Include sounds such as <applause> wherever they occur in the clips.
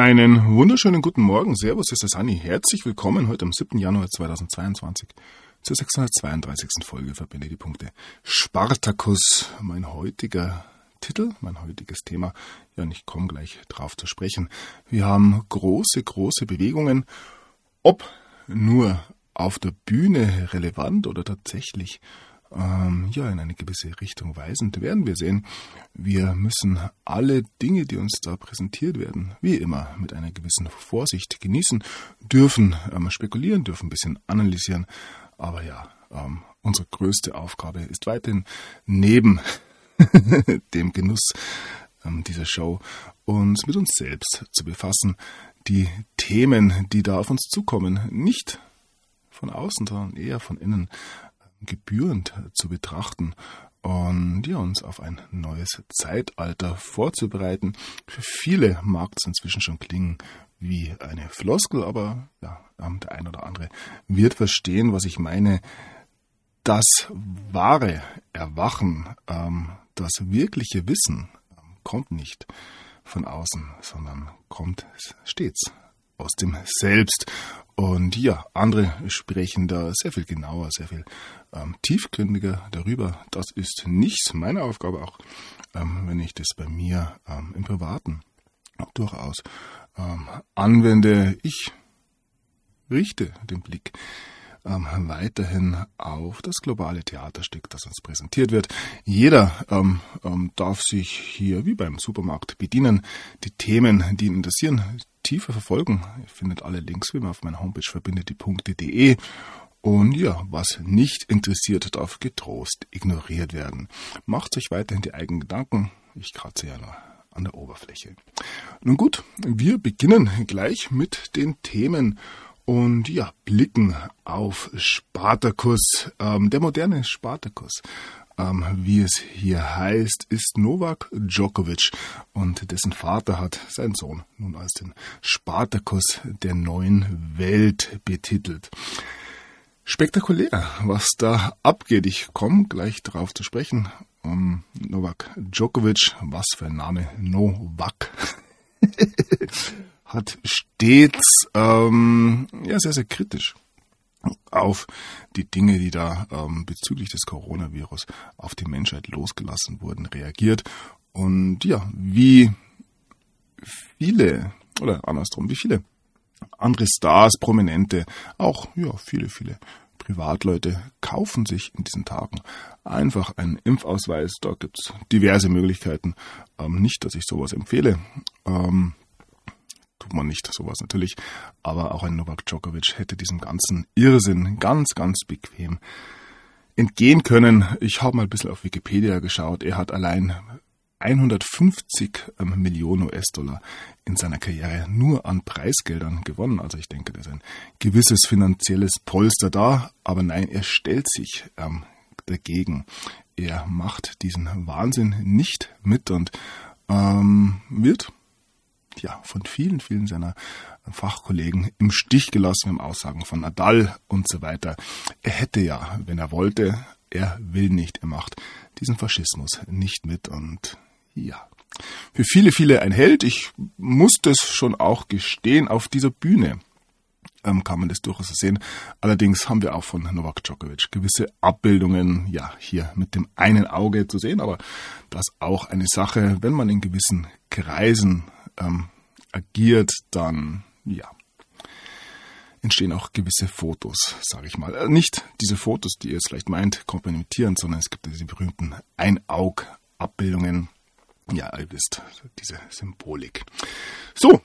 Einen wunderschönen guten Morgen. Servus, ist der Sani. Herzlich willkommen heute am 7. Januar 2022 zur 632. Folge Verbinde die Punkte. Spartacus, mein heutiger Titel, mein heutiges Thema. Ja, und ich komme gleich drauf zu sprechen. Wir haben große, große Bewegungen. Ob nur auf der Bühne relevant oder tatsächlich ähm, ja, in eine gewisse Richtung weisend, werden wir sehen. Wir müssen alle Dinge, die uns da präsentiert werden, wie immer mit einer gewissen Vorsicht genießen, dürfen ähm, spekulieren, dürfen ein bisschen analysieren, aber ja, ähm, unsere größte Aufgabe ist weiterhin neben <laughs> dem Genuss ähm, dieser Show uns mit uns selbst zu befassen, die Themen, die da auf uns zukommen, nicht von außen, sondern eher von innen gebührend zu betrachten und ja, uns auf ein neues Zeitalter vorzubereiten. Für viele mag es inzwischen schon klingen wie eine Floskel, aber ja, ähm, der ein oder andere wird verstehen, was ich meine. Das wahre Erwachen, ähm, das wirkliche Wissen ähm, kommt nicht von außen, sondern kommt stets aus dem Selbst. Und ja, andere sprechen da sehr viel genauer, sehr viel ähm, tiefgründiger darüber. Das ist nicht meine Aufgabe, auch ähm, wenn ich das bei mir ähm, im Privaten durchaus ähm, anwende. Ich richte den Blick ähm, weiterhin auf das globale Theaterstück, das uns präsentiert wird. Jeder ähm, ähm, darf sich hier wie beim Supermarkt bedienen, die Themen, die ihn interessieren, tiefer verfolgen. Ihr findet alle Links wie immer auf meiner Homepage verbindetdie.de. Und ja, was nicht interessiert, darf getrost ignoriert werden. Macht sich weiterhin die eigenen Gedanken. Ich kratze ja nur an der Oberfläche. Nun gut, wir beginnen gleich mit den Themen und ja, blicken auf Spartacus, ähm, der moderne Spartacus. Ähm, wie es hier heißt, ist Novak Djokovic und dessen Vater hat seinen Sohn nun als den Spartacus der neuen Welt betitelt. Spektakulär, was da abgeht. Ich komme gleich darauf zu sprechen. Um, Novak Djokovic, was für ein Name, Novak. <laughs> hat stets ähm, ja, sehr, sehr kritisch auf die Dinge, die da ähm, bezüglich des Coronavirus auf die Menschheit losgelassen wurden, reagiert. Und ja, wie viele, oder andersrum, wie viele andere Stars, Prominente, auch ja, viele, viele Privatleute kaufen sich in diesen Tagen einfach einen Impfausweis. Da gibt es diverse Möglichkeiten. Ähm, nicht, dass ich sowas empfehle. Ähm, tut man nicht, sowas natürlich. Aber auch ein Novak Djokovic hätte diesem ganzen Irrsinn ganz, ganz bequem entgehen können. Ich habe mal ein bisschen auf Wikipedia geschaut. Er hat allein 150 ähm, Millionen US-Dollar in seiner Karriere nur an Preisgeldern gewonnen. Also ich denke, da ist ein gewisses finanzielles Polster da. Aber nein, er stellt sich ähm, dagegen. Er macht diesen Wahnsinn nicht mit und ähm, wird ja, von vielen, vielen seiner Fachkollegen im Stich gelassen im Aussagen von Nadal und so weiter. Er hätte ja, wenn er wollte, er will nicht, er macht diesen Faschismus nicht mit und ja. Für viele, viele ein Held. Ich muss das schon auch gestehen auf dieser Bühne ähm, kann man das durchaus sehen. Allerdings haben wir auch von Novak Djokovic gewisse Abbildungen, ja, hier mit dem einen Auge zu sehen, aber das auch eine Sache, wenn man in gewissen Kreisen ähm, agiert, dann ja entstehen auch gewisse Fotos, sage ich mal. Äh, nicht diese Fotos, die ihr jetzt vielleicht meint, kompromittieren, sondern es gibt diese berühmten Einaug-Abbildungen. Ja, ihr wisst, diese Symbolik. So,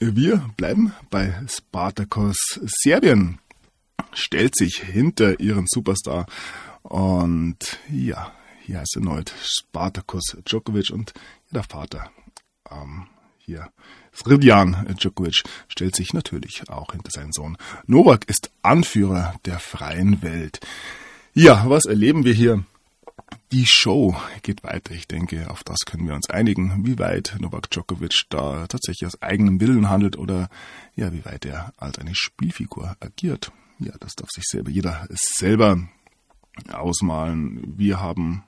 wir bleiben bei Spartacus. Serbien stellt sich hinter ihren Superstar und ja, hier heißt erneut Spartacus Djokovic und der Vater ähm, hier. Srivjan Djokovic stellt sich natürlich auch hinter seinen Sohn. Novak ist Anführer der freien Welt. Ja, was erleben wir hier? Die Show geht weiter. Ich denke, auf das können wir uns einigen, wie weit Novak Djokovic da tatsächlich aus eigenem Willen handelt oder ja, wie weit er als eine Spielfigur agiert. Ja, das darf sich selber jeder selber ausmalen. Wir haben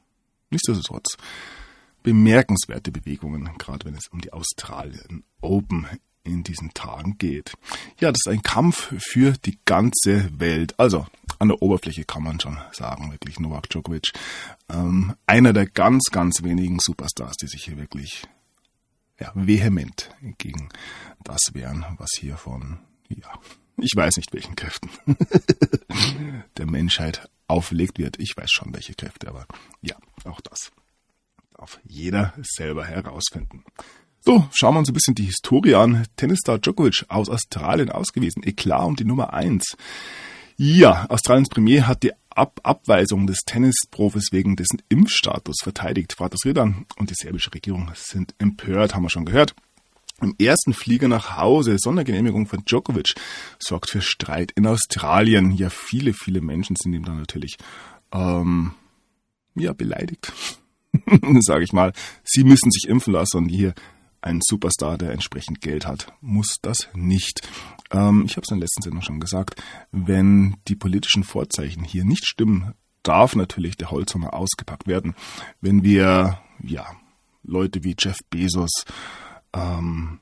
nichtsdestotrotz bemerkenswerte Bewegungen, gerade wenn es um die Australien Open in diesen Tagen geht. Ja, das ist ein Kampf für die ganze Welt. Also an der Oberfläche kann man schon sagen, wirklich Novak Djokovic. Ähm, einer der ganz, ganz wenigen Superstars, die sich hier wirklich ja, vehement gegen das wehren, was hier von, ja, ich weiß nicht welchen Kräften <laughs> der Menschheit aufgelegt wird. Ich weiß schon welche Kräfte, aber ja, auch das darf jeder selber herausfinden. So, schauen wir uns ein bisschen die Historie an. Tennisstar Djokovic aus Australien ausgewiesen. Eklat um die Nummer eins. Ja, Australiens Premier hat die Ab Abweisung des Tennisprofis wegen dessen Impfstatus verteidigt. Vater Sridan und die serbische Regierung sind empört, haben wir schon gehört. Im ersten Flieger nach Hause, Sondergenehmigung von Djokovic, sorgt für Streit in Australien. Ja, viele, viele Menschen sind ihm dann natürlich ähm, ja beleidigt, <laughs> sage ich mal. Sie müssen sich impfen lassen und hier ein Superstar, der entsprechend Geld hat, muss das nicht. Ähm, ich habe es in der letzten Sendung schon gesagt, wenn die politischen Vorzeichen hier nicht stimmen, darf natürlich der Holzhammer ausgepackt werden. Wenn wir, ja, Leute wie Jeff Bezos, ähm,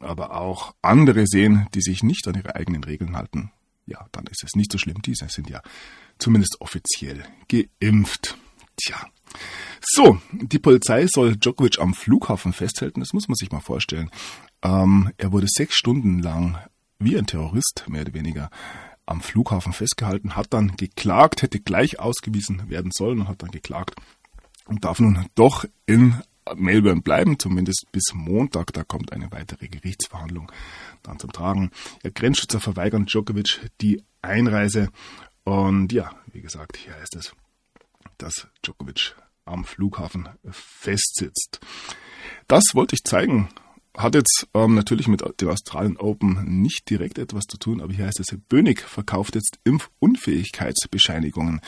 aber auch andere sehen, die sich nicht an ihre eigenen Regeln halten, ja, dann ist es nicht so schlimm. Diese sind ja zumindest offiziell geimpft. Tja. So, die Polizei soll Djokovic am Flughafen festhalten. Das muss man sich mal vorstellen. Ähm, er wurde sechs Stunden lang wie ein Terrorist, mehr oder weniger, am Flughafen festgehalten, hat dann geklagt, hätte gleich ausgewiesen werden sollen und hat dann geklagt und darf nun doch in Melbourne bleiben, zumindest bis Montag. Da kommt eine weitere Gerichtsverhandlung dann zum Tragen. Ja, Grenzschützer verweigern Djokovic die Einreise. Und ja, wie gesagt, hier heißt es, dass Djokovic am Flughafen festsitzt. Das wollte ich zeigen. Hat jetzt ähm, natürlich mit dem Australian Open nicht direkt etwas zu tun, aber hier heißt es, Bönig verkauft jetzt Impfunfähigkeitsbescheinigungen.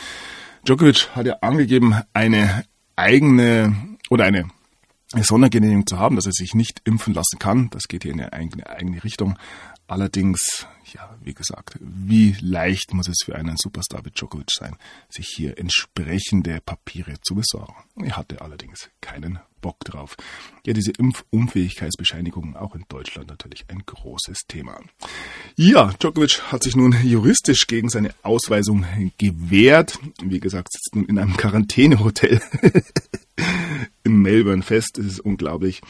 Djokovic hat ja angegeben, eine eigene oder eine Sondergenehmigung zu haben, dass er sich nicht impfen lassen kann. Das geht hier in eine eigene, eigene Richtung. Allerdings, ja, wie gesagt, wie leicht muss es für einen Superstar wie Djokovic sein, sich hier entsprechende Papiere zu besorgen. Er hatte allerdings keinen Bock drauf. Ja, diese Impfunfähigkeitsbescheinigung auch in Deutschland natürlich ein großes Thema. Ja, Djokovic hat sich nun juristisch gegen seine Ausweisung gewehrt. Wie gesagt, sitzt nun in einem Quarantänehotel <laughs> in Melbourne fest. Das ist unglaublich.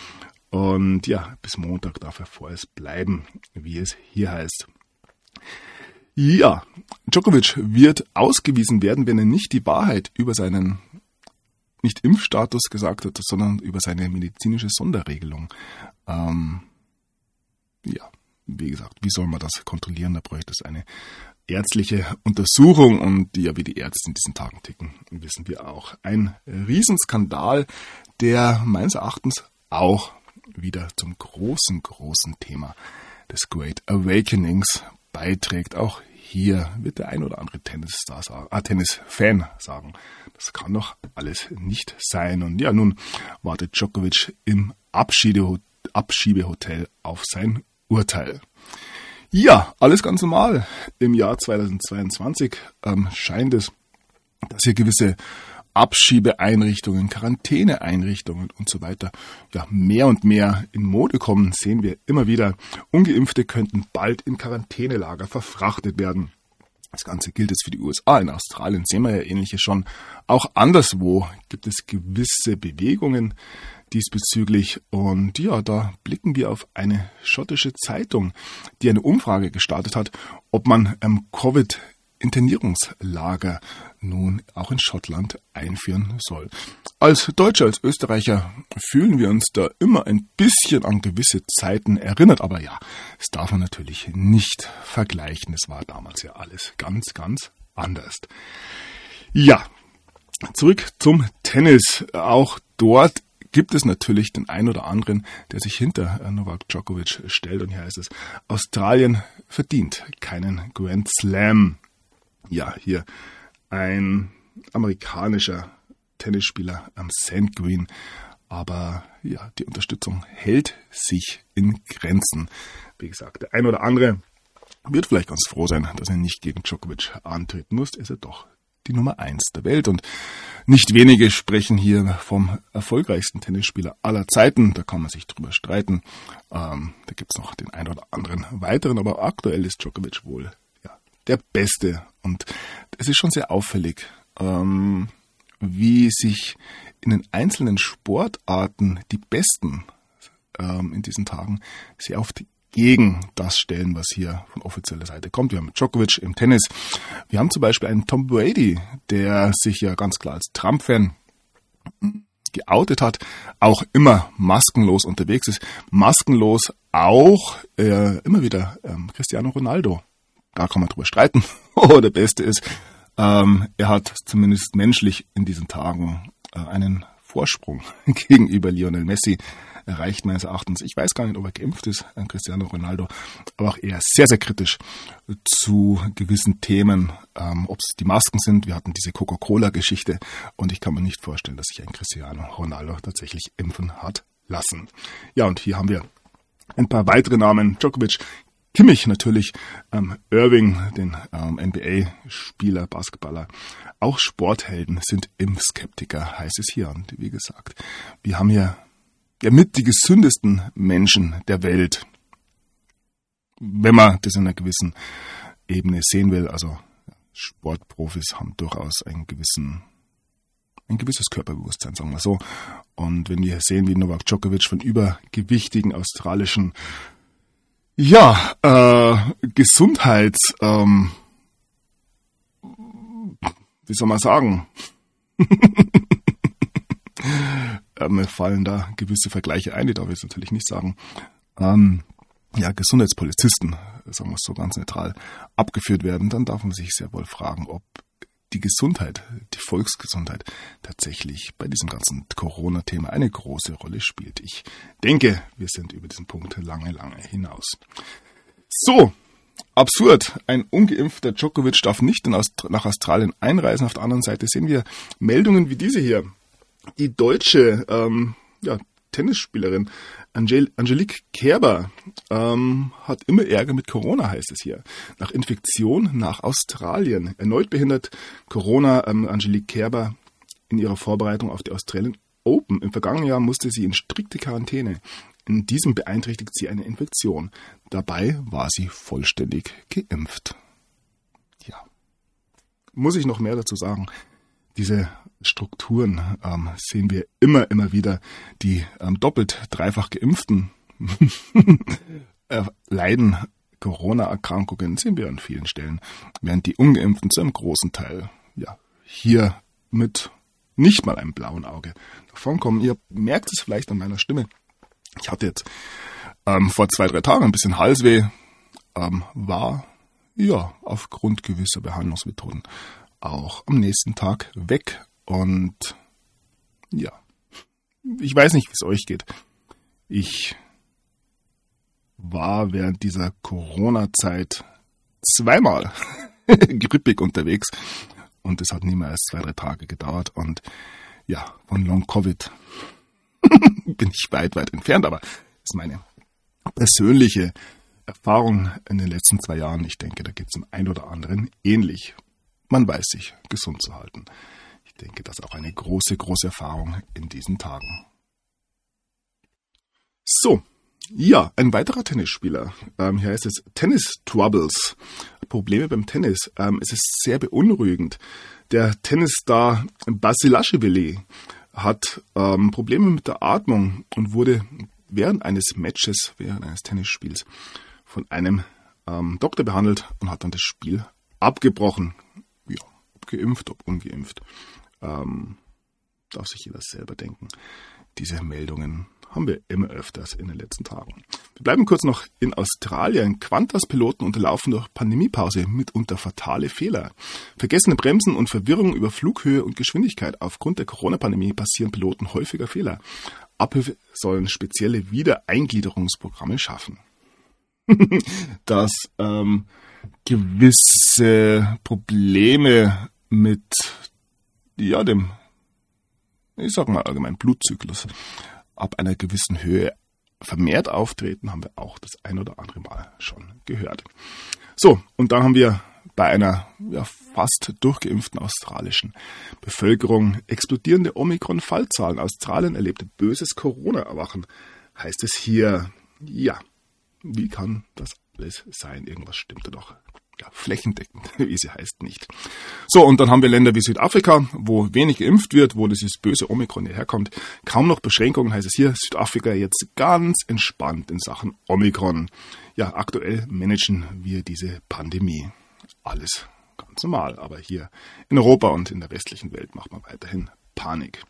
Und ja, bis Montag darf er vorerst bleiben, wie es hier heißt. Ja, Djokovic wird ausgewiesen werden, wenn er nicht die Wahrheit über seinen nicht Impfstatus gesagt hat, sondern über seine medizinische Sonderregelung. Ähm, ja, wie gesagt, wie soll man das kontrollieren? Da bräuchte es eine ärztliche Untersuchung und ja wie die Ärzte in diesen Tagen ticken, wissen wir auch. Ein Riesenskandal, der meines Erachtens auch wieder zum großen, großen Thema des Great Awakenings beiträgt. Auch hier wird der ein oder andere Tennisstar sagen, ah, Tennis-Fan sagen, das kann doch alles nicht sein. Und ja, nun wartet Djokovic im Abschiebehotel auf sein Urteil. Ja, alles ganz normal. Im Jahr 2022 ähm, scheint es, dass hier gewisse Abschiebeeinrichtungen, Quarantäneeinrichtungen und so weiter ja mehr und mehr in Mode kommen, sehen wir immer wieder. Ungeimpfte könnten bald in Quarantänelager verfrachtet werden. Das Ganze gilt jetzt für die USA. In Australien sehen wir ja ähnliches schon. Auch anderswo gibt es gewisse Bewegungen diesbezüglich. Und ja, da blicken wir auf eine schottische Zeitung, die eine Umfrage gestartet hat, ob man ähm, Covid Internierungslager nun auch in Schottland einführen soll. Als Deutsche, als Österreicher fühlen wir uns da immer ein bisschen an gewisse Zeiten erinnert, aber ja, es darf man natürlich nicht vergleichen. Es war damals ja alles ganz, ganz anders. Ja, zurück zum Tennis. Auch dort gibt es natürlich den einen oder anderen, der sich hinter Novak Djokovic stellt. Und hier heißt es, Australien verdient keinen Grand Slam ja, hier ein amerikanischer Tennisspieler am Sand Green. Aber ja, die Unterstützung hält sich in Grenzen. Wie gesagt, der ein oder andere wird vielleicht ganz froh sein, dass er nicht gegen Djokovic antreten muss. Er ist ja doch die Nummer eins der Welt. Und nicht wenige sprechen hier vom erfolgreichsten Tennisspieler aller Zeiten. Da kann man sich drüber streiten. Ähm, da gibt's noch den ein oder anderen weiteren, aber aktuell ist Djokovic wohl der Beste. Und es ist schon sehr auffällig, ähm, wie sich in den einzelnen Sportarten die Besten ähm, in diesen Tagen sehr oft gegen das stellen, was hier von offizieller Seite kommt. Wir haben Djokovic im Tennis. Wir haben zum Beispiel einen Tom Brady, der sich ja ganz klar als Trump-Fan geoutet hat, auch immer maskenlos unterwegs ist. Maskenlos auch äh, immer wieder ähm, Cristiano Ronaldo. Da kann man drüber streiten. <laughs> der Beste ist, ähm, er hat zumindest menschlich in diesen Tagen äh, einen Vorsprung <laughs> gegenüber Lionel Messi erreicht meines Erachtens. Ich weiß gar nicht, ob er geimpft ist, an Cristiano Ronaldo, aber auch eher sehr, sehr kritisch zu gewissen Themen, ähm, ob es die Masken sind. Wir hatten diese Coca-Cola-Geschichte und ich kann mir nicht vorstellen, dass sich ein Cristiano Ronaldo tatsächlich impfen hat lassen. Ja, und hier haben wir ein paar weitere Namen. Djokovic, Kimmich natürlich, ähm, Irving, den ähm, NBA-Spieler, Basketballer. Auch Sporthelden sind Impfskeptiker, heißt es hier. Und wie gesagt, wir haben hier ja mit die gesündesten Menschen der Welt. Wenn man das in einer gewissen Ebene sehen will, also Sportprofis haben durchaus einen gewissen, ein gewisses Körperbewusstsein, sagen wir so. Und wenn wir sehen, wie Novak Djokovic von übergewichtigen australischen, ja, äh, Gesundheits, ähm, wie soll man sagen, <laughs> äh, mir fallen da gewisse Vergleiche ein, die darf ich jetzt natürlich nicht sagen. Ähm, ja, Gesundheitspolizisten, sagen wir es so ganz neutral, abgeführt werden, dann darf man sich sehr wohl fragen, ob die Gesundheit, die Volksgesundheit tatsächlich bei diesem ganzen Corona-Thema eine große Rolle spielt. Ich denke, wir sind über diesen Punkt lange, lange hinaus. So, absurd. Ein ungeimpfter Djokovic darf nicht nach Australien einreisen. Auf der anderen Seite sehen wir Meldungen wie diese hier die deutsche ähm, ja, Tennisspielerin Angel Angelique Kerber ähm, hat immer Ärger mit Corona, heißt es hier. Nach Infektion nach Australien. Erneut behindert Corona ähm, Angelique Kerber in ihrer Vorbereitung auf die Australian Open. Im vergangenen Jahr musste sie in strikte Quarantäne. In diesem beeinträchtigt sie eine Infektion. Dabei war sie vollständig geimpft. Ja. Muss ich noch mehr dazu sagen? Diese Strukturen ähm, sehen wir immer, immer wieder. Die ähm, doppelt, dreifach geimpften <laughs> äh, leiden Corona-Erkrankungen, sehen wir an vielen Stellen, während die ungeimpften zu einem großen Teil ja, hier mit nicht mal einem blauen Auge davonkommen. Ihr merkt es vielleicht an meiner Stimme. Ich hatte jetzt ähm, vor zwei, drei Tagen ein bisschen Halsweh, ähm, war ja aufgrund gewisser Behandlungsmethoden auch am nächsten Tag weg und ja, ich weiß nicht, wie es euch geht. Ich war während dieser Corona-Zeit zweimal <laughs> grippig unterwegs und es hat nie mehr als zwei, drei Tage gedauert und ja, von Long Covid <laughs> bin ich weit, weit entfernt, aber das ist meine persönliche Erfahrung in den letzten zwei Jahren. Ich denke, da geht es dem einen oder anderen ähnlich. Man weiß sich gesund zu halten denke, das ist auch eine große, große Erfahrung in diesen Tagen. So, ja, ein weiterer Tennisspieler. Ähm, hier heißt es Tennis Troubles. Probleme beim Tennis. Ähm, es ist sehr beunruhigend. Der Tennisstar Basilashvili hat ähm, Probleme mit der Atmung und wurde während eines Matches, während eines Tennisspiels von einem ähm, Doktor behandelt und hat dann das Spiel abgebrochen. Ob geimpft, ob ungeimpft ähm, darf sich jeder selber denken. Diese Meldungen haben wir immer öfters in den letzten Tagen. Wir bleiben kurz noch in Australien. Qantas-Piloten unterlaufen durch Pandemiepause mitunter fatale Fehler. Vergessene Bremsen und Verwirrung über Flughöhe und Geschwindigkeit. Aufgrund der Corona-Pandemie passieren Piloten häufiger Fehler. Abhilfe sollen spezielle Wiedereingliederungsprogramme schaffen. <laughs> dass ähm, gewisse Probleme mit ja, dem, ich sag mal allgemein Blutzyklus ab einer gewissen Höhe vermehrt auftreten, haben wir auch das ein oder andere Mal schon gehört. So, und dann haben wir bei einer ja, fast durchgeimpften australischen Bevölkerung. Explodierende Omikron-Fallzahlen. Australien erlebte böses Corona-Erwachen. Heißt es hier, ja, wie kann das alles sein? Irgendwas stimmt da doch ja, flächendeckend, <laughs> wie sie heißt, nicht. So, und dann haben wir Länder wie Südafrika, wo wenig geimpft wird, wo dieses böse Omikron herkommt. Kaum noch Beschränkungen heißt es hier, Südafrika jetzt ganz entspannt in Sachen Omikron. Ja, aktuell managen wir diese Pandemie. Alles ganz normal, aber hier in Europa und in der westlichen Welt macht man weiterhin Panik.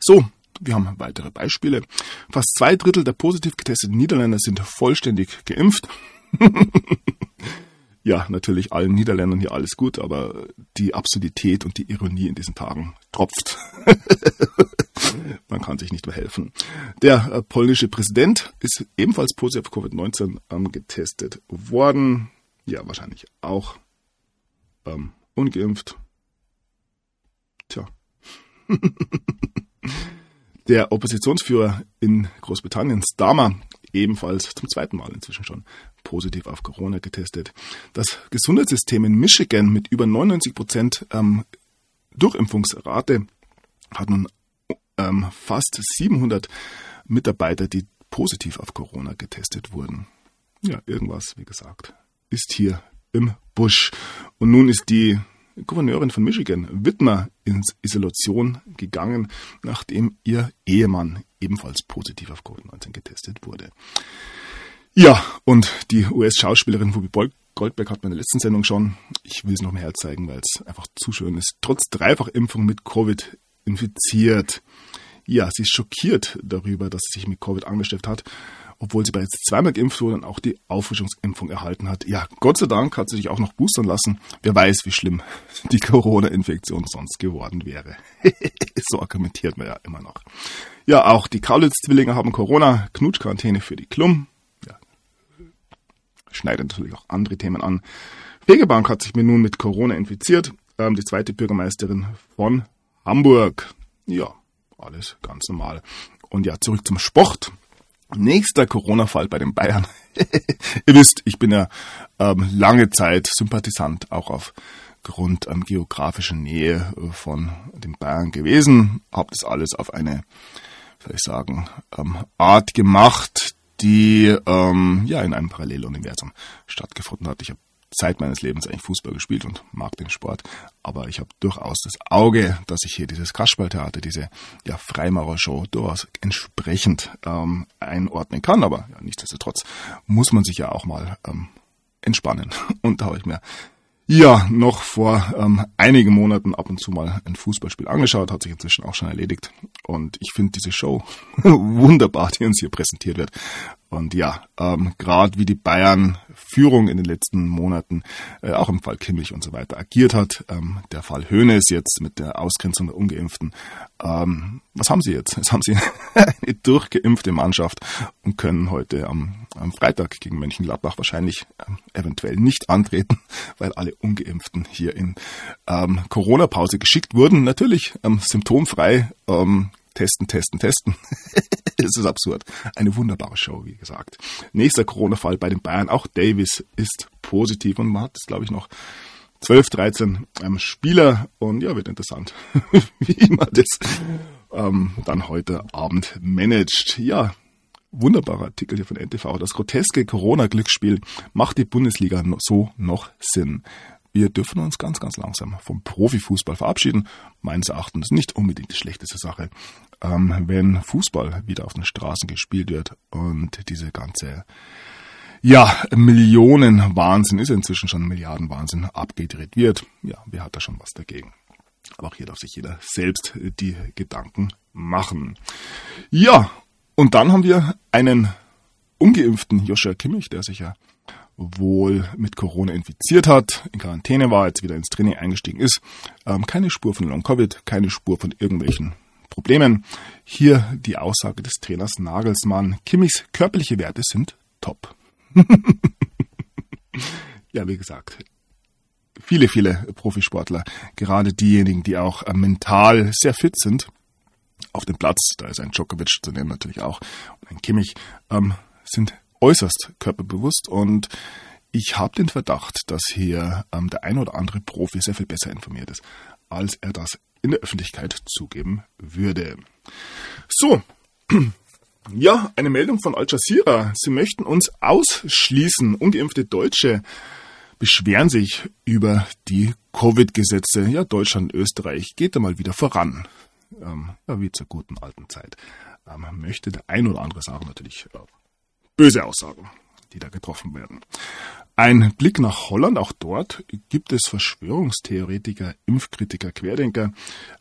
So, wir haben weitere Beispiele. Fast zwei Drittel der positiv getesteten Niederländer sind vollständig geimpft. <laughs> ja, natürlich allen Niederländern hier alles gut, aber die Absurdität und die Ironie in diesen Tagen tropft. <laughs> Man kann sich nicht mehr helfen. Der äh, polnische Präsident ist ebenfalls positiv auf Covid-19 ähm, getestet worden. Ja, wahrscheinlich auch ähm, ungeimpft. Tja. <laughs> Der Oppositionsführer in Großbritannien, Starmer, ebenfalls zum zweiten Mal inzwischen schon positiv auf Corona getestet. Das Gesundheitssystem in Michigan mit über 99 Prozent ähm, Durchimpfungsrate hat nun ähm, fast 700 Mitarbeiter, die positiv auf Corona getestet wurden. Ja, irgendwas, wie gesagt, ist hier im Busch. Und nun ist die Gouverneurin von Michigan, Whitmer, ins Isolation gegangen, nachdem ihr Ehemann ebenfalls positiv auf Covid-19 getestet wurde. Ja, und die US-Schauspielerin Whoopi Goldberg hat meine letzten Sendung schon. Ich will es noch mehr zeigen, weil es einfach zu schön ist. Trotz Dreifachimpfung mit Covid infiziert. Ja, sie ist schockiert darüber, dass sie sich mit Covid angesteckt hat obwohl sie bereits zweimal geimpft wurde und auch die Auffrischungsimpfung erhalten hat. Ja, Gott sei Dank hat sie sich auch noch boostern lassen. Wer weiß, wie schlimm die Corona-Infektion sonst geworden wäre. <laughs> so argumentiert man ja immer noch. Ja, auch die Kaulitz-Zwillinge haben Corona, Knutschquarantäne für die Klum. Ja, schneidet natürlich auch andere Themen an. Fegebank hat sich mir nun mit Corona infiziert. Ähm, die zweite Bürgermeisterin von Hamburg. Ja, alles ganz normal. Und ja, zurück zum Sport. Nächster Corona-Fall bei den Bayern. <laughs> Ihr wisst, ich bin ja ähm, lange Zeit Sympathisant auch aufgrund ähm, geografischer Nähe äh, von den Bayern gewesen. Hab das alles auf eine, soll ich sagen, ähm, Art gemacht, die ähm, ja in einem Paralleluniversum stattgefunden hat. Ich habe Zeit meines Lebens eigentlich Fußball gespielt und mag den Sport. Aber ich habe durchaus das Auge, dass ich hier dieses Kasperltheater, diese ja, Freimaurer-Show durchaus entsprechend ähm, einordnen kann. Aber ja, nichtsdestotrotz muss man sich ja auch mal ähm, entspannen. <laughs> Und da habe ich mir ja noch vor ähm, einigen Monaten ab und zu mal ein Fußballspiel angeschaut, hat sich inzwischen auch schon erledigt. Und ich finde diese Show <laughs> wunderbar, die uns hier präsentiert wird. Und ja, ähm, gerade wie die Bayern Führung in den letzten Monaten, äh, auch im Fall Kimmich und so weiter, agiert hat. Ähm, der Fall Höhnes jetzt mit der Ausgrenzung der Ungeimpften. Ähm, was haben sie jetzt? <laughs> Jetzt haben sie eine durchgeimpfte Mannschaft und können heute am, am Freitag gegen Mönchengladbach wahrscheinlich ähm, eventuell nicht antreten, <laughs> weil alle Ungeimpften hier in ähm, Corona-Pause geschickt wurden. Natürlich ähm, symptomfrei, ähm, testen, testen, testen. <laughs> es ist absurd. Eine wunderbare Show, wie gesagt. Nächster Corona-Fall bei den Bayern. Auch Davis ist positiv und man hat glaube ich, noch 12, 13 ähm, Spieler. Und ja, wird interessant, <laughs> wie man das ähm, dann heute Abend managt. Ja, wunderbarer Artikel hier von NTV. Das groteske Corona-Glücksspiel macht die Bundesliga so noch Sinn wir dürfen uns ganz, ganz langsam vom Profifußball verabschieden. Meines Erachtens nicht unbedingt die schlechteste Sache, ähm, wenn Fußball wieder auf den Straßen gespielt wird und diese ganze ja, Millionen Wahnsinn ist inzwischen schon Milliarden Wahnsinn abgedreht wird. Ja, wer hat da schon was dagegen? Aber auch hier darf sich jeder selbst die Gedanken machen. Ja, und dann haben wir einen ungeimpften Joshua Kimmich, der sich ja wohl mit Corona infiziert hat, in Quarantäne war, jetzt wieder ins Training eingestiegen ist. Ähm, keine Spur von Long-Covid, keine Spur von irgendwelchen Problemen. Hier die Aussage des Trainers Nagelsmann. Kimmichs körperliche Werte sind top. <laughs> ja, wie gesagt, viele, viele Profisportler, gerade diejenigen, die auch äh, mental sehr fit sind, auf dem Platz, da ist ein Djokovic zu nennen natürlich auch, und ein Kimmich, ähm, sind äußerst körperbewusst und ich habe den Verdacht, dass hier ähm, der ein oder andere Profi sehr viel besser informiert ist, als er das in der Öffentlichkeit zugeben würde. So, <clears throat> ja, eine Meldung von Al Jazeera. Sie möchten uns ausschließen. Ungeimpfte Deutsche beschweren sich über die Covid-Gesetze. Ja, Deutschland, Österreich geht da mal wieder voran. Ähm, ja, wie zur guten alten Zeit. Ähm, möchte der ein oder andere sagen natürlich äh, böse Aussagen, die da getroffen werden. Ein Blick nach Holland, auch dort gibt es Verschwörungstheoretiker, Impfkritiker, Querdenker.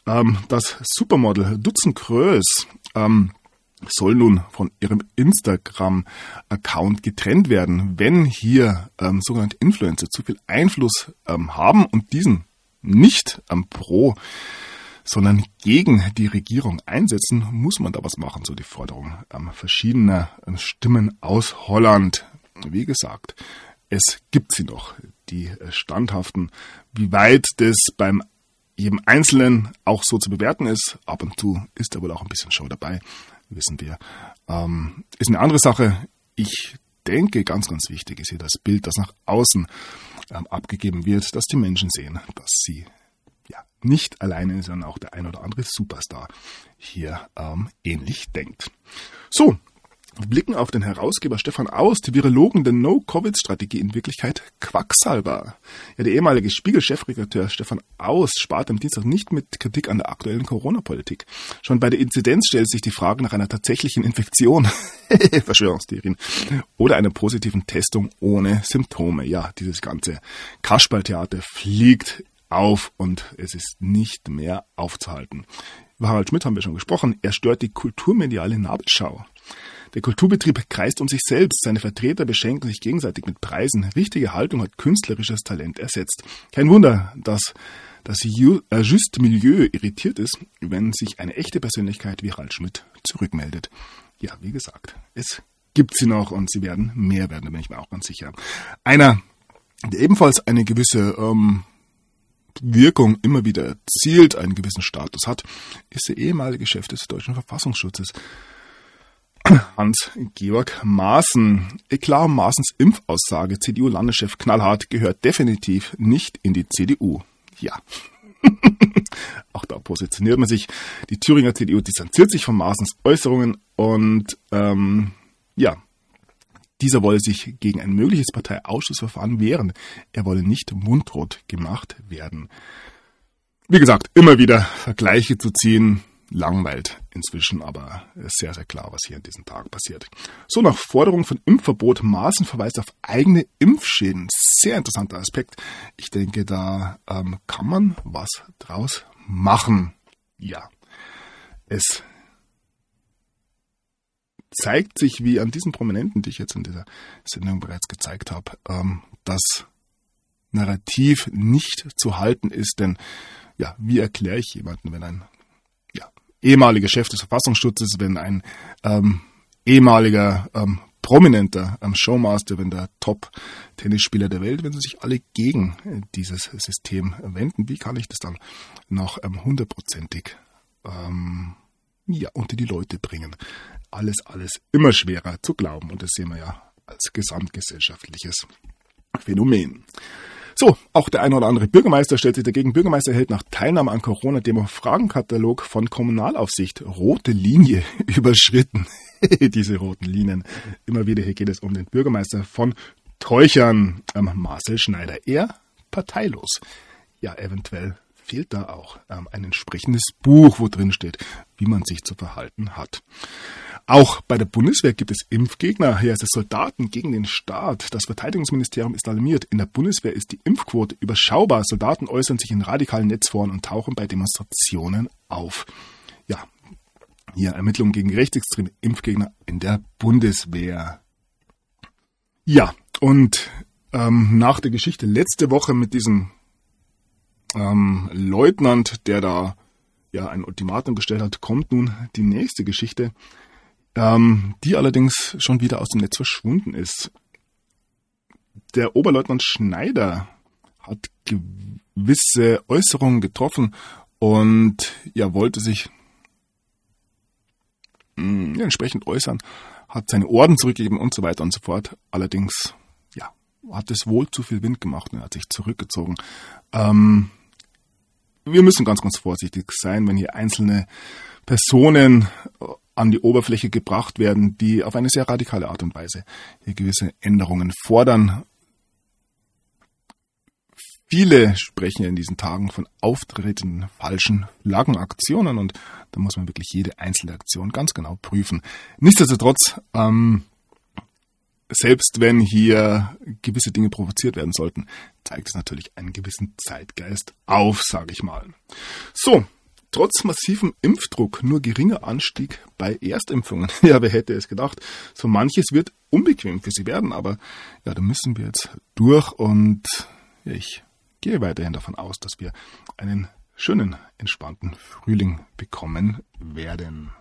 Ähm, das Supermodel Dutzend Krös ähm, soll nun von ihrem Instagram-Account getrennt werden, wenn hier ähm, sogenannte Influencer zu viel Einfluss haben und diesen nicht pro, sondern gegen die Regierung einsetzen, muss man da was machen, so die Forderung ähm, verschiedener Stimmen aus Holland. Wie gesagt, es gibt sie noch, die äh, standhaften. Wie weit das beim jedem Einzelnen auch so zu bewerten ist, ab und zu ist da wohl auch ein bisschen Show dabei, wissen wir. Ähm, ist eine andere Sache. Ich denke, ganz, ganz wichtig ist hier das Bild, das nach außen ähm, abgegeben wird, dass die Menschen sehen, dass sie nicht alleine, sondern auch der ein oder andere Superstar hier ähm, ähnlich denkt. So, blicken auf den Herausgeber Stefan Aus, die Virologen der No-Covid-Strategie in Wirklichkeit Quacksalber. Ja, der ehemalige Spiegel-Chefredakteur Stefan Aus spart am Dienstag nicht mit Kritik an der aktuellen Corona-Politik. Schon bei der Inzidenz stellt sich die Frage nach einer tatsächlichen Infektion, <laughs> Verschwörungstheorien, oder einer positiven Testung ohne Symptome. Ja, dieses ganze Kasperltheater fliegt auf und es ist nicht mehr aufzuhalten. Über Harald Schmidt haben wir schon gesprochen. Er stört die kulturmediale Nabelschau. Der Kulturbetrieb kreist um sich selbst. Seine Vertreter beschenken sich gegenseitig mit Preisen. Richtige Haltung hat künstlerisches Talent ersetzt. Kein Wunder, dass das äh, Just Milieu irritiert ist, wenn sich eine echte Persönlichkeit wie Harald Schmidt zurückmeldet. Ja, wie gesagt, es gibt sie noch und sie werden mehr werden, da bin ich mir auch ganz sicher. Einer, der ebenfalls eine gewisse ähm, Wirkung immer wieder erzielt, einen gewissen Status hat, ist der ehemalige Chef des deutschen Verfassungsschutzes, <clears throat> Hans-Georg Maaßen. Eklar Maaßens Impfaussage CDU-Landeschef knallhart gehört definitiv nicht in die CDU. Ja. <laughs> Auch da positioniert man sich. Die Thüringer CDU distanziert sich von Maaßens Äußerungen und ähm, ja, dieser wolle sich gegen ein mögliches Parteiausschussverfahren wehren. Er wolle nicht mundrot gemacht werden. Wie gesagt, immer wieder Vergleiche zu ziehen, langweilt inzwischen, aber sehr, sehr klar, was hier in diesen Tagen passiert. So, nach Forderung von Impfverbot Maßen verweist auf eigene Impfschäden. Sehr interessanter Aspekt. Ich denke, da ähm, kann man was draus machen. Ja, es zeigt sich, wie an diesen Prominenten, die ich jetzt in dieser Sendung bereits gezeigt habe, ähm, das Narrativ nicht zu halten ist, denn ja, wie erkläre ich jemanden, wenn ein ehemaliger Chef des Verfassungsschutzes, wenn ein ähm, ehemaliger ähm, prominenter ähm, Showmaster, wenn der Top-Tennisspieler der Welt, wenn sie sich alle gegen dieses System wenden, wie kann ich das dann noch ähm, hundertprozentig ähm, ja, unter die Leute bringen? Alles, alles immer schwerer zu glauben und das sehen wir ja als gesamtgesellschaftliches Phänomen. So, auch der eine oder andere Bürgermeister stellt sich dagegen. Bürgermeister hält nach Teilnahme an Corona-Demo Fragenkatalog von Kommunalaufsicht rote Linie <laughs> überschritten. <laughs> Diese roten Linien. Immer wieder hier geht es um den Bürgermeister von Teuchern, ähm, Marcel Schneider. Er parteilos. Ja, eventuell fehlt da auch ähm, ein entsprechendes Buch, wo drin steht, wie man sich zu verhalten hat. Auch bei der Bundeswehr gibt es Impfgegner. Hier ist es Soldaten gegen den Staat. Das Verteidigungsministerium ist alarmiert. In der Bundeswehr ist die Impfquote überschaubar. Soldaten äußern sich in radikalen Netzforen und tauchen bei Demonstrationen auf. Ja, hier Ermittlungen gegen rechtsextreme Impfgegner in der Bundeswehr. Ja, und ähm, nach der Geschichte letzte Woche mit diesem ähm, Leutnant, der da ja ein Ultimatum gestellt hat, kommt nun die nächste Geschichte ähm, die allerdings schon wieder aus dem Netz verschwunden ist. Der Oberleutnant Schneider hat gewisse Äußerungen getroffen und ja, wollte sich mh, hm, entsprechend äußern, hat seine Orden zurückgegeben und so weiter und so fort. Allerdings, ja, hat es wohl zu viel Wind gemacht und er hat sich zurückgezogen. Ähm, wir müssen ganz, ganz vorsichtig sein, wenn hier einzelne Personen an die Oberfläche gebracht werden, die auf eine sehr radikale Art und Weise hier gewisse Änderungen fordern. Viele sprechen in diesen Tagen von auftretenden falschen Flaggenaktionen und da muss man wirklich jede einzelne Aktion ganz genau prüfen. Nichtsdestotrotz, ähm, selbst wenn hier gewisse Dinge provoziert werden sollten, zeigt es natürlich einen gewissen Zeitgeist auf, sage ich mal. So, trotz massivem Impfdruck nur geringer Anstieg bei Erstimpfungen. <laughs> Ja, wer hätte es gedacht? So manches wird unbequem für sie werden, aber ja, da müssen wir jetzt durch und ich gehe weiterhin davon aus, dass wir einen schönen, entspannten Frühling bekommen werden.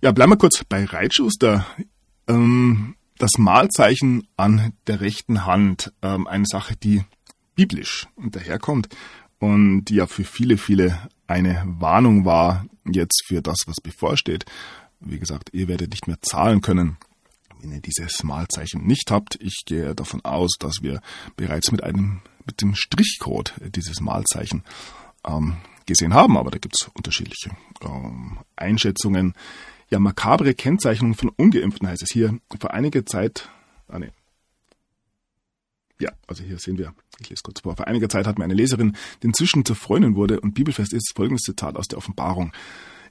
Ja, bleiben wir kurz bei Reitschuster. Ähm, das Malzeichen an der rechten Hand, ähm, eine Sache, die biblisch daherkommt und die ja für viele, viele eine Warnung war jetzt für das, was bevorsteht. Wie gesagt, ihr werdet nicht mehr zahlen können, wenn ihr dieses Malzeichen nicht habt. Ich gehe davon aus, dass wir bereits mit einem mit dem Strichcode dieses Malzeichen ähm, gesehen haben, aber da gibt es unterschiedliche ähm, Einschätzungen. Ja, makabre Kennzeichnung von Ungeimpften heißt es hier. Vor einiger Zeit, ah nee, ja, also hier sehen wir, ich lese kurz vor. Vor einiger Zeit hat mir eine Leserin, die inzwischen zur Freundin wurde und bibelfest ist, folgendes Zitat aus der Offenbarung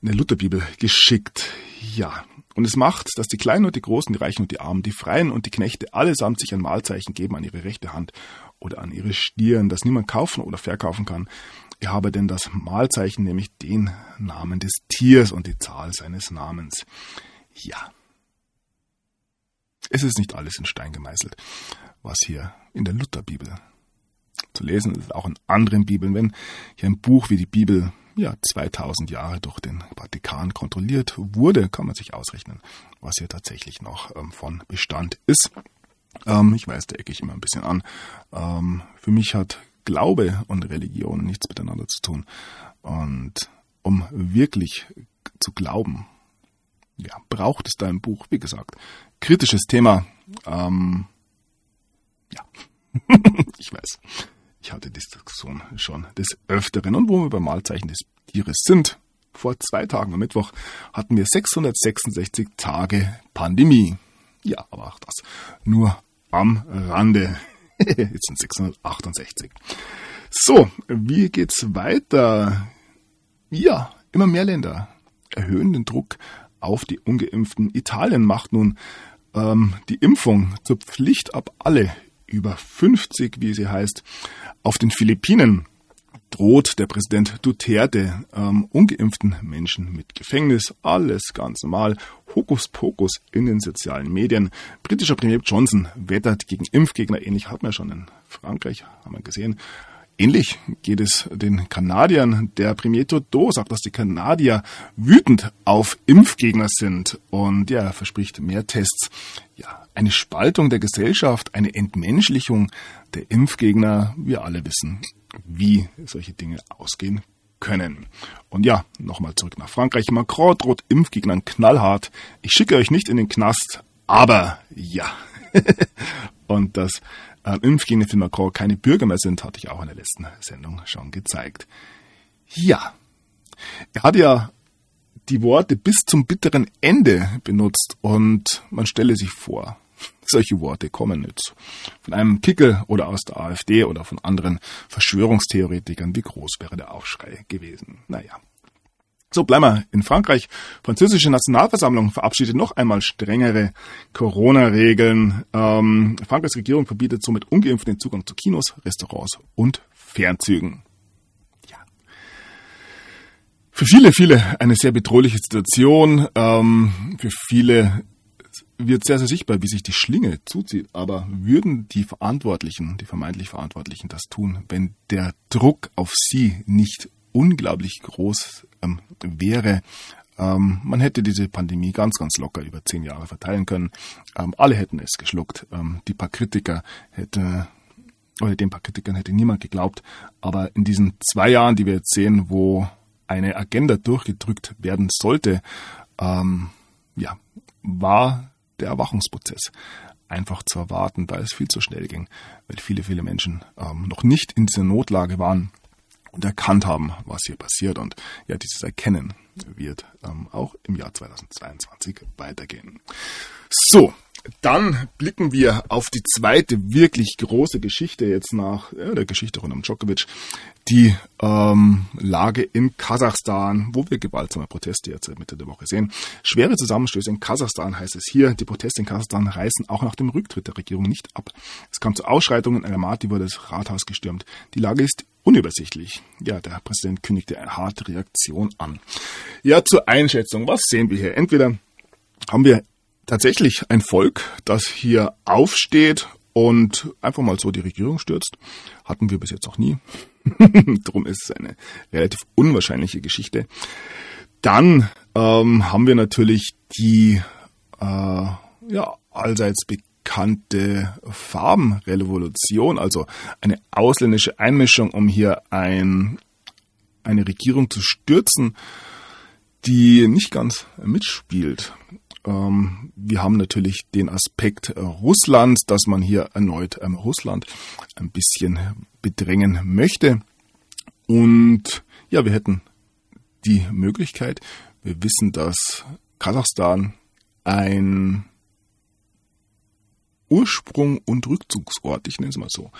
in der Lutherbibel geschickt. Ja, und es macht, dass die Kleinen und die Großen, die Reichen und die Armen, die Freien und die Knechte allesamt sich ein Mahlzeichen geben an ihre rechte Hand oder an ihre Stirn, das niemand kaufen oder verkaufen kann. Ich habe denn das Mahlzeichen, nämlich den Namen des Tiers und die Zahl seines Namens. Ja. Es ist nicht alles in Stein gemeißelt was hier in der Lutherbibel zu lesen ist, auch in anderen Bibeln. Wenn hier ein Buch wie die Bibel ja 2000 Jahre durch den Vatikan kontrolliert wurde, kann man sich ausrechnen, was hier tatsächlich noch ähm, von Bestand ist. Ähm, ich weiß, da ecke ich immer ein bisschen an. Ähm, für mich hat Glaube und Religion nichts miteinander zu tun. Und um wirklich zu glauben, ja, braucht es da ein Buch, wie gesagt. Kritisches Thema. Ähm, ja, <laughs> ich weiß. Ich hatte Diskussion schon des Öfteren. Und wo wir beim Mahlzeichen des Tieres sind, vor zwei Tagen am Mittwoch hatten wir 666 Tage Pandemie. Ja, aber auch das nur am Rande. <laughs> Jetzt sind 668. So, wie geht's weiter? Ja, immer mehr Länder erhöhen den Druck auf die ungeimpften. Italien macht nun ähm, die Impfung zur Pflicht ab alle über 50, wie sie heißt. Auf den Philippinen droht der Präsident Duterte ähm, ungeimpften Menschen mit Gefängnis. Alles ganz normal. Hokuspokus in den sozialen Medien. Britischer Premier Johnson wettert gegen Impfgegner. Ähnlich hat man schon in Frankreich, haben wir gesehen. Ähnlich geht es den Kanadiern. Der Premier Trudeau sagt, dass die Kanadier wütend auf Impfgegner sind und ja, er verspricht mehr Tests. Ja, eine Spaltung der Gesellschaft, eine Entmenschlichung der Impfgegner. Wir alle wissen, wie solche Dinge ausgehen können. Und ja, nochmal zurück nach Frankreich. Macron droht Impfgegnern knallhart. Ich schicke euch nicht in den Knast, aber ja. <laughs> Und dass äh, Impfgegner für Macron keine Bürger mehr sind, hatte ich auch in der letzten Sendung schon gezeigt. Ja. Er hat ja die Worte bis zum bitteren Ende benutzt und man stelle sich vor, <laughs> solche Worte kommen jetzt von einem Kickel oder aus der AfD oder von anderen Verschwörungstheoretikern. Wie groß wäre der Aufschrei gewesen? Naja. So, bleiben wir in Frankreich. Französische Nationalversammlung verabschiedet noch einmal strengere Corona-Regeln. Ähm, Frankreichs Regierung verbietet somit ungeimpften den Zugang zu Kinos, Restaurants und Fernzügen. Ja. Für viele, viele eine sehr bedrohliche Situation. Ähm, für viele wird sehr, sehr sichtbar, wie sich die Schlinge zuzieht. Aber würden die Verantwortlichen, die vermeintlich Verantwortlichen das tun, wenn der Druck auf sie nicht unglaublich groß ähm, wäre? Ähm, man hätte diese Pandemie ganz, ganz locker über zehn Jahre verteilen können. Ähm, alle hätten es geschluckt. Ähm, die paar Kritiker hätte oder den paar Kritikern hätte niemand geglaubt. Aber in diesen zwei Jahren, die wir jetzt sehen, wo eine Agenda durchgedrückt werden sollte, ähm, ja, war der Erwachungsprozess einfach zu erwarten, da es viel zu schnell ging, weil viele, viele Menschen ähm, noch nicht in dieser Notlage waren und erkannt haben, was hier passiert. Und ja, dieses Erkennen wird ähm, auch im Jahr 2022 weitergehen. So, dann blicken wir auf die zweite wirklich große Geschichte jetzt nach ja, der Geschichte rund um Djokovic, die ähm, Lage in Kasachstan, wo wir gewaltsame Proteste jetzt seit Mitte der Woche sehen. Schwere Zusammenstöße in Kasachstan heißt es hier. Die Proteste in Kasachstan reißen auch nach dem Rücktritt der Regierung nicht ab. Es kam zu Ausschreitungen, Almaty wurde das Rathaus gestürmt. Die Lage ist unübersichtlich. Ja, der Präsident kündigte eine harte Reaktion an. Ja, zur Einschätzung. Was sehen wir hier? Entweder haben wir tatsächlich ein Volk, das hier aufsteht und einfach mal so die Regierung stürzt. Hatten wir bis jetzt auch nie. <laughs> Drum ist es eine relativ unwahrscheinliche Geschichte. Dann ähm, haben wir natürlich die äh, ja, allseits bekannte Farbenrevolution, also eine ausländische Einmischung, um hier ein, eine Regierung zu stürzen, die nicht ganz mitspielt. Ähm, wir haben natürlich den Aspekt äh, Russlands, dass man hier erneut ähm, Russland ein bisschen bedrängen möchte. Und ja, wir hätten die Möglichkeit, wir wissen, dass Kasachstan ein Ursprung und Rückzugsort, ich nenne es mal so,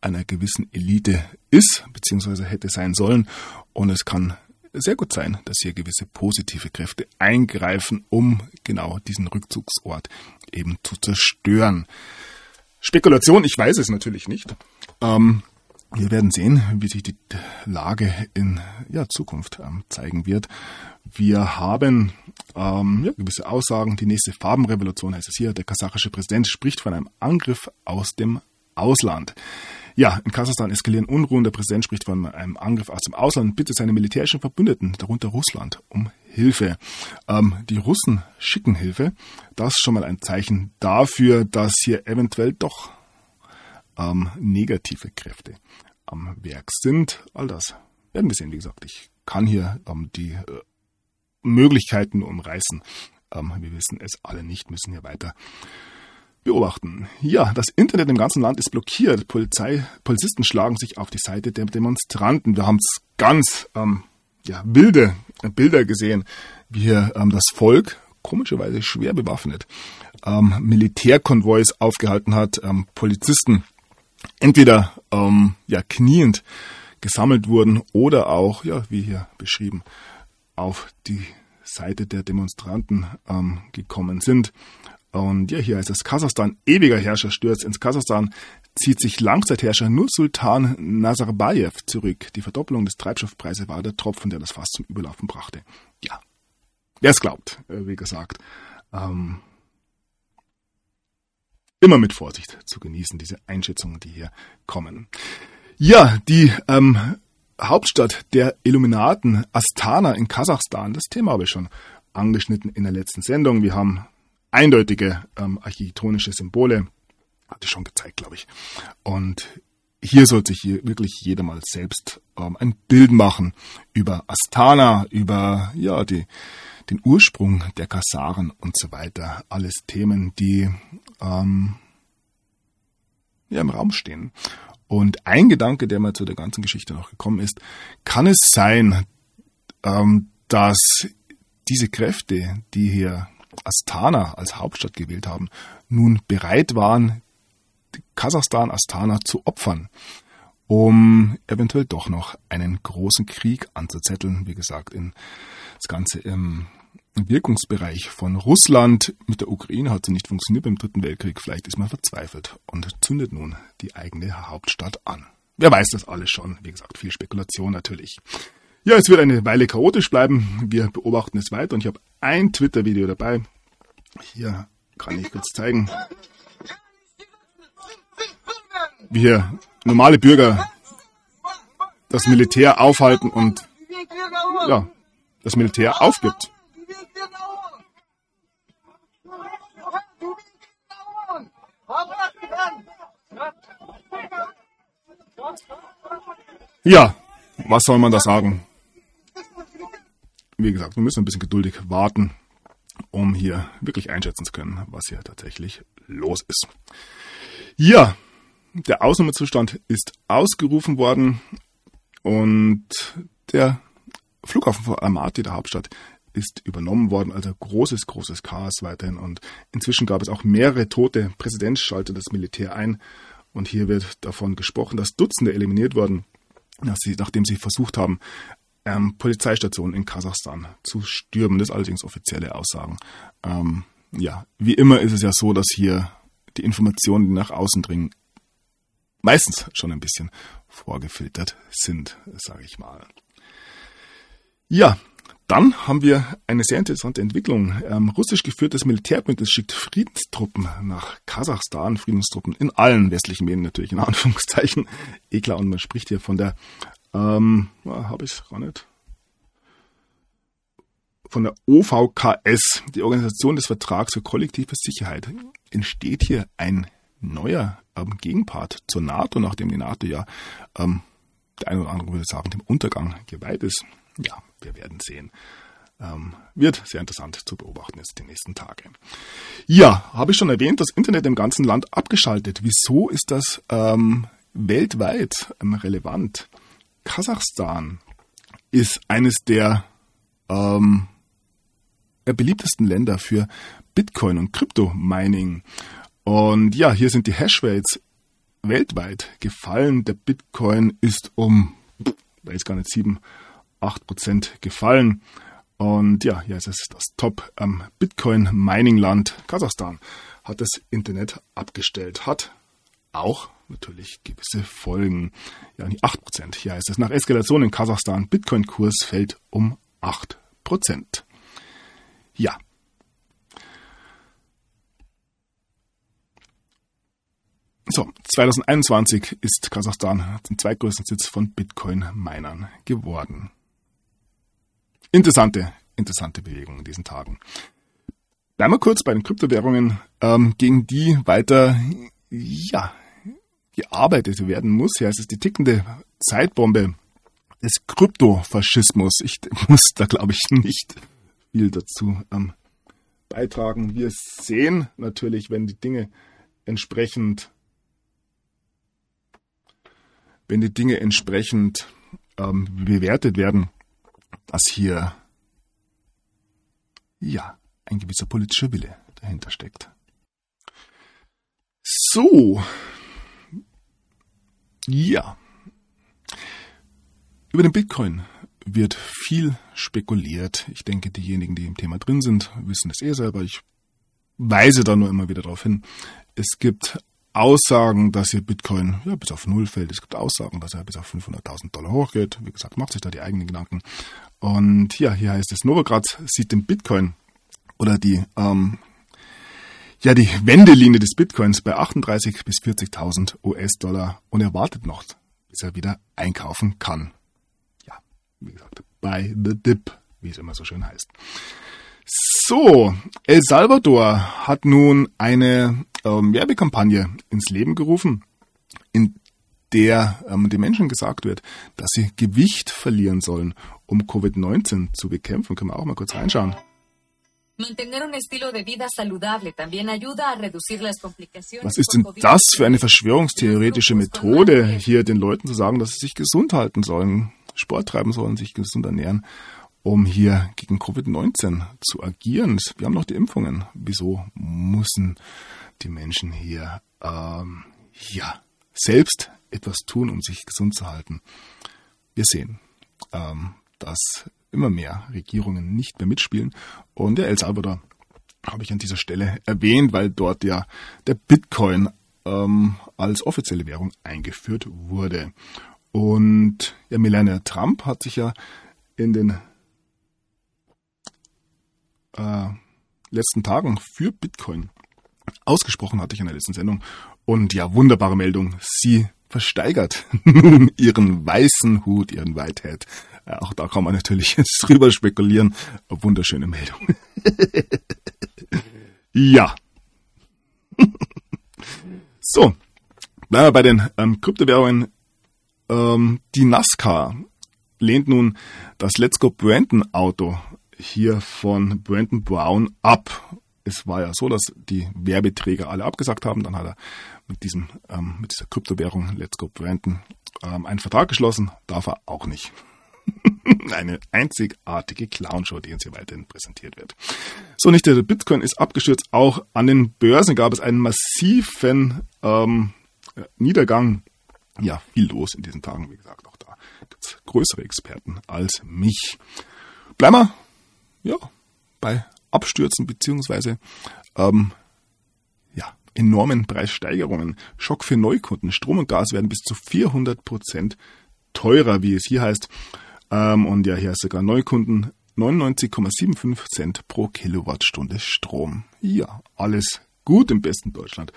einer gewissen Elite ist, beziehungsweise hätte sein sollen. Und es kann sehr gut sein, dass hier gewisse positive Kräfte eingreifen, um genau diesen Rückzugsort eben zu zerstören. Spekulation, ich weiß es natürlich nicht. Ähm, wir werden sehen, wie sich die Lage in ja, Zukunft ähm, zeigen wird. Wir haben ähm, ja, gewisse Aussagen. Die nächste Farbenrevolution heißt es hier. Der kasachische Präsident spricht von einem Angriff aus dem Ausland. Ja, in Kasachstan eskalieren Unruhen. Der Präsident spricht von einem Angriff aus dem Ausland und bittet seine militärischen Verbündeten, darunter Russland, um Hilfe. Ähm, die Russen schicken Hilfe. Das ist schon mal ein Zeichen dafür, dass hier eventuell doch ähm, negative Kräfte am Werk sind. All das werden wir sehen. Wie gesagt, ich kann hier ähm, die äh, Möglichkeiten umreißen. Ähm, wir wissen es alle nicht, müssen hier weiter beobachten. Ja, das Internet im ganzen Land ist blockiert. Polizei, Polizisten schlagen sich auf die Seite der Demonstranten. Wir haben es ganz ähm, ja, wilde Bilder gesehen, wie hier ähm, das Volk komischerweise schwer bewaffnet ähm, Militärkonvois aufgehalten hat, ähm, Polizisten entweder ähm, ja kniend gesammelt wurden oder auch, ja, wie hier beschrieben, auf die Seite der Demonstranten ähm, gekommen sind. Und ja, hier heißt es Kasachstan, ewiger Herrscher stürzt ins Kasachstan, zieht sich Langzeitherrscher nur Sultan Nazarbayev zurück. Die Verdoppelung des Treibstoffpreises war der Tropfen, der das Fass zum Überlaufen brachte. Ja, wer es glaubt, äh, wie gesagt. Ähm, immer mit Vorsicht zu genießen, diese Einschätzungen, die hier kommen. Ja, die ähm, Hauptstadt der Illuminaten, Astana in Kasachstan, das Thema habe ich schon angeschnitten in der letzten Sendung. Wir haben eindeutige ähm, architektonische Symbole. Hatte ich schon gezeigt, glaube ich. Und hier sollte sich hier wirklich jeder mal selbst ähm, ein Bild machen über Astana, über ja die, den Ursprung der Kasaren und so weiter. Alles Themen, die ähm, ja, im Raum stehen. Und ein Gedanke, der mir zu der ganzen Geschichte noch gekommen ist, kann es sein, ähm, dass diese Kräfte, die hier Astana als Hauptstadt gewählt haben, nun bereit waren, Kasachstan, Astana zu opfern, um eventuell doch noch einen großen Krieg anzuzetteln. Wie gesagt, in das Ganze im Wirkungsbereich von Russland mit der Ukraine hat es nicht funktioniert beim Dritten Weltkrieg. Vielleicht ist man verzweifelt und zündet nun die eigene Hauptstadt an. Wer weiß das alles schon? Wie gesagt, viel Spekulation natürlich. Ja, es wird eine Weile chaotisch bleiben. Wir beobachten es weiter und ich habe ein Twitter-Video dabei. Hier kann ich kurz zeigen, wie hier normale Bürger das Militär aufhalten und ja, das Militär aufgibt. Ja, was soll man da sagen? Wie gesagt, wir müssen ein bisschen geduldig warten. um hier wirklich einschätzen zu können, was hier tatsächlich los ist. Ja, der Ausnahmezustand ist ausgerufen worden und der Flughafen von Almaty, der Hauptstadt, ist übernommen worden. Also großes, großes Chaos weiterhin. Und inzwischen gab es auch mehrere Tote. Präsident schaltet das Militär ein. Und hier wird davon gesprochen, dass Dutzende eliminiert wurden, nachdem sie versucht haben, ähm, Polizeistationen in Kasachstan zu stürmen. Das allerdings offizielle Aussagen. Ähm, ja, wie immer ist es ja so, dass hier die Informationen, die nach außen dringen, meistens schon ein bisschen vorgefiltert sind, sage ich mal. Ja, dann haben wir eine sehr interessante Entwicklung. Ähm, russisch geführtes Militärbündnis schickt Friedenstruppen nach Kasachstan, Friedenstruppen in allen westlichen Medien natürlich, in Anführungszeichen. <laughs> Eh klar, und man spricht hier von der, ähm, habe ich gar nicht, von der OVKS, die Organisation des Vertrags für kollektive Sicherheit. Entsteht hier ein neuer ähm, Gegenpart zur NATO, nachdem die NATO ja, ähm, der eine oder andere würde sagen, dem Untergang geweiht ist. Ja, wir werden sehen. Ähm, wird sehr interessant zu beobachten jetzt die nächsten Tage. Ja, habe ich schon erwähnt, das Internet im ganzen Land abgeschaltet. Wieso ist das ähm, weltweit ähm, relevant? Kasachstan ist eines der ähm, beliebtesten Länder für Bitcoin und Krypto-Mining. Und ja, hier sind die Hashrates weltweit gefallen. Der Bitcoin ist um, weiß gar nicht, sieben 8% gefallen. Und ja, hier ist es das Top ähm, Bitcoin Mining Land Kasachstan hat das Internet abgestellt, hat auch natürlich gewisse Folgen. Ja, nicht 8%. Hier heißt es nach Eskalation in Kasachstan, Bitcoin-Kurs fällt um 8%. Ja. So, 2021 ist Kasachstan zum zweitgrößten Sitz von Bitcoin-Minern geworden. Interessante, interessante Bewegung in diesen Tagen. Bleiben wir kurz bei den Kryptowährungen, ähm, gegen die weiter, ja, gearbeitet werden muss. Heißt es die tickende Zeitbombe des Kryptofaschismus. Ich muss da, glaube ich, nicht viel dazu ähm, beitragen. Wir sehen natürlich, wenn die Dinge entsprechend, wenn die Dinge entsprechend ähm, bewertet werden, dass hier ja ein gewisser politischer Wille dahinter steckt. So. Ja. Über den Bitcoin wird viel spekuliert. Ich denke, diejenigen, die im Thema drin sind, wissen es eh selber. Ich weise da nur immer wieder darauf hin. Es gibt Aussagen, dass hier Bitcoin ja, bis auf Null fällt. Es gibt Aussagen, dass er bis auf 500.000 Dollar hochgeht. Wie gesagt, macht sich da die eigenen Gedanken. Und ja, hier heißt es, Novograd sieht den Bitcoin oder die, ähm, ja, die Wendelinie des Bitcoins bei 38 bis 40.000 US-Dollar und er wartet noch, bis er wieder einkaufen kann. Ja, wie gesagt, by the dip, wie es immer so schön heißt. So, El Salvador hat nun eine ähm, Werbekampagne ins Leben gerufen, in der ähm, den Menschen gesagt wird, dass sie Gewicht verlieren sollen, um Covid-19 zu bekämpfen. Können wir auch mal kurz reinschauen. Was ist denn das für eine verschwörungstheoretische Methode, hier den Leuten zu sagen, dass sie sich gesund halten sollen, Sport treiben sollen, sich gesund ernähren, um hier gegen Covid-19 zu agieren? Wir haben noch die Impfungen. Wieso müssen die Menschen hier ähm, ja selbst etwas tun, um sich gesund zu halten. Wir sehen, ähm, dass immer mehr Regierungen nicht mehr mitspielen. Und der El Salvador habe ich an dieser Stelle erwähnt, weil dort ja der Bitcoin ähm, als offizielle Währung eingeführt wurde. Und ja, Melania Trump hat sich ja in den äh, letzten Tagen für Bitcoin ausgesprochen, hatte ich in der letzten Sendung. Und ja, wunderbare Meldung. Sie versteigert <laughs> nun ihren weißen Hut, ihren Whitehead. Ja, auch da kann man natürlich <laughs> drüber spekulieren. Wunderschöne Meldung. <laughs> ja. so, bleiben wir bei den ähm, Kryptowährungen. Ähm, die NASCAR lehnt nun das Let's Go Brandon Auto hier von Brandon Brown ab. Es war ja so, dass die Werbeträger alle abgesagt haben. Dann hat er mit diesem, ähm, mit dieser Kryptowährung Let's Go Brandon ähm, einen Vertrag geschlossen. Darf er auch nicht. <laughs> Eine einzigartige Clownshow, die uns hier weiterhin präsentiert wird. So, nicht der Bitcoin ist abgestürzt. Auch an den Börsen gab es einen massiven ähm, Niedergang. Ja, viel los in diesen Tagen, wie gesagt, auch da gibt es größere Experten als mich. Bleiben wir ja, bei Abstürzen beziehungsweise ähm, ja, enormen Preissteigerungen. Schock für Neukunden. Strom und Gas werden bis zu 400 Prozent teurer, wie es hier heißt. Ähm, und ja, hier ist sogar Neukunden 99,75 Cent pro Kilowattstunde Strom. Ja, alles gut im besten Deutschland